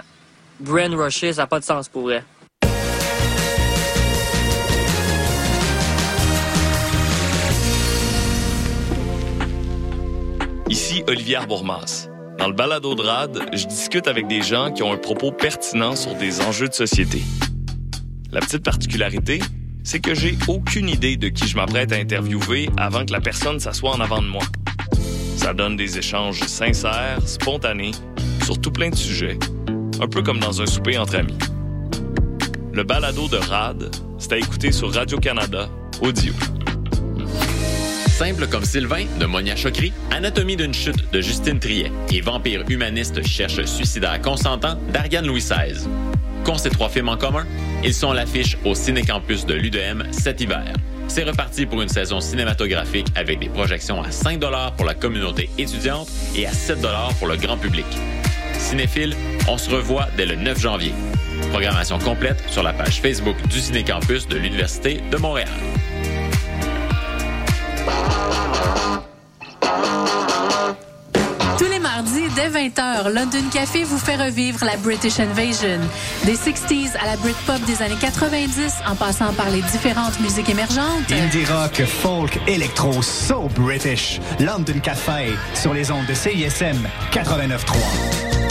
S15: brain rusher, ça n'a pas de sens pour vrai.
S17: Ici Olivier Bourmas. Dans le balado de RAD, je discute avec des gens qui ont un propos pertinent sur des enjeux de société. La petite particularité, c'est que j'ai aucune idée de qui je m'apprête à interviewer avant que la personne s'assoie en avant de moi. Ça donne des échanges sincères, spontanés, sur tout plein de sujets, un peu comme dans un souper entre amis. Le balado de RAD, c'est à écouter sur Radio-Canada, audio.
S18: Simple comme Sylvain de Monia Chokri, Anatomie d'une chute de Justine Triet et Vampire humaniste cherche suicidaire consentant d'Ariane Louis XVI. Qu'ont ces trois films en commun? Ils sont à l'affiche au Cinécampus de l'UDM cet hiver. C'est reparti pour une saison cinématographique avec des projections à 5 pour la communauté étudiante et à 7 pour le grand public. Cinéphile, on se revoit dès le 9 janvier. Programmation complète sur la page Facebook du Cinécampus de l'Université de Montréal.
S19: Tous les mardis, dès 20h, London Café vous fait revivre la British Invasion. Des 60s à la Britpop des années 90, en passant par les différentes musiques émergentes.
S20: Indie rock, folk, électro, so British. London Café, sur les ondes de CISM 89.3.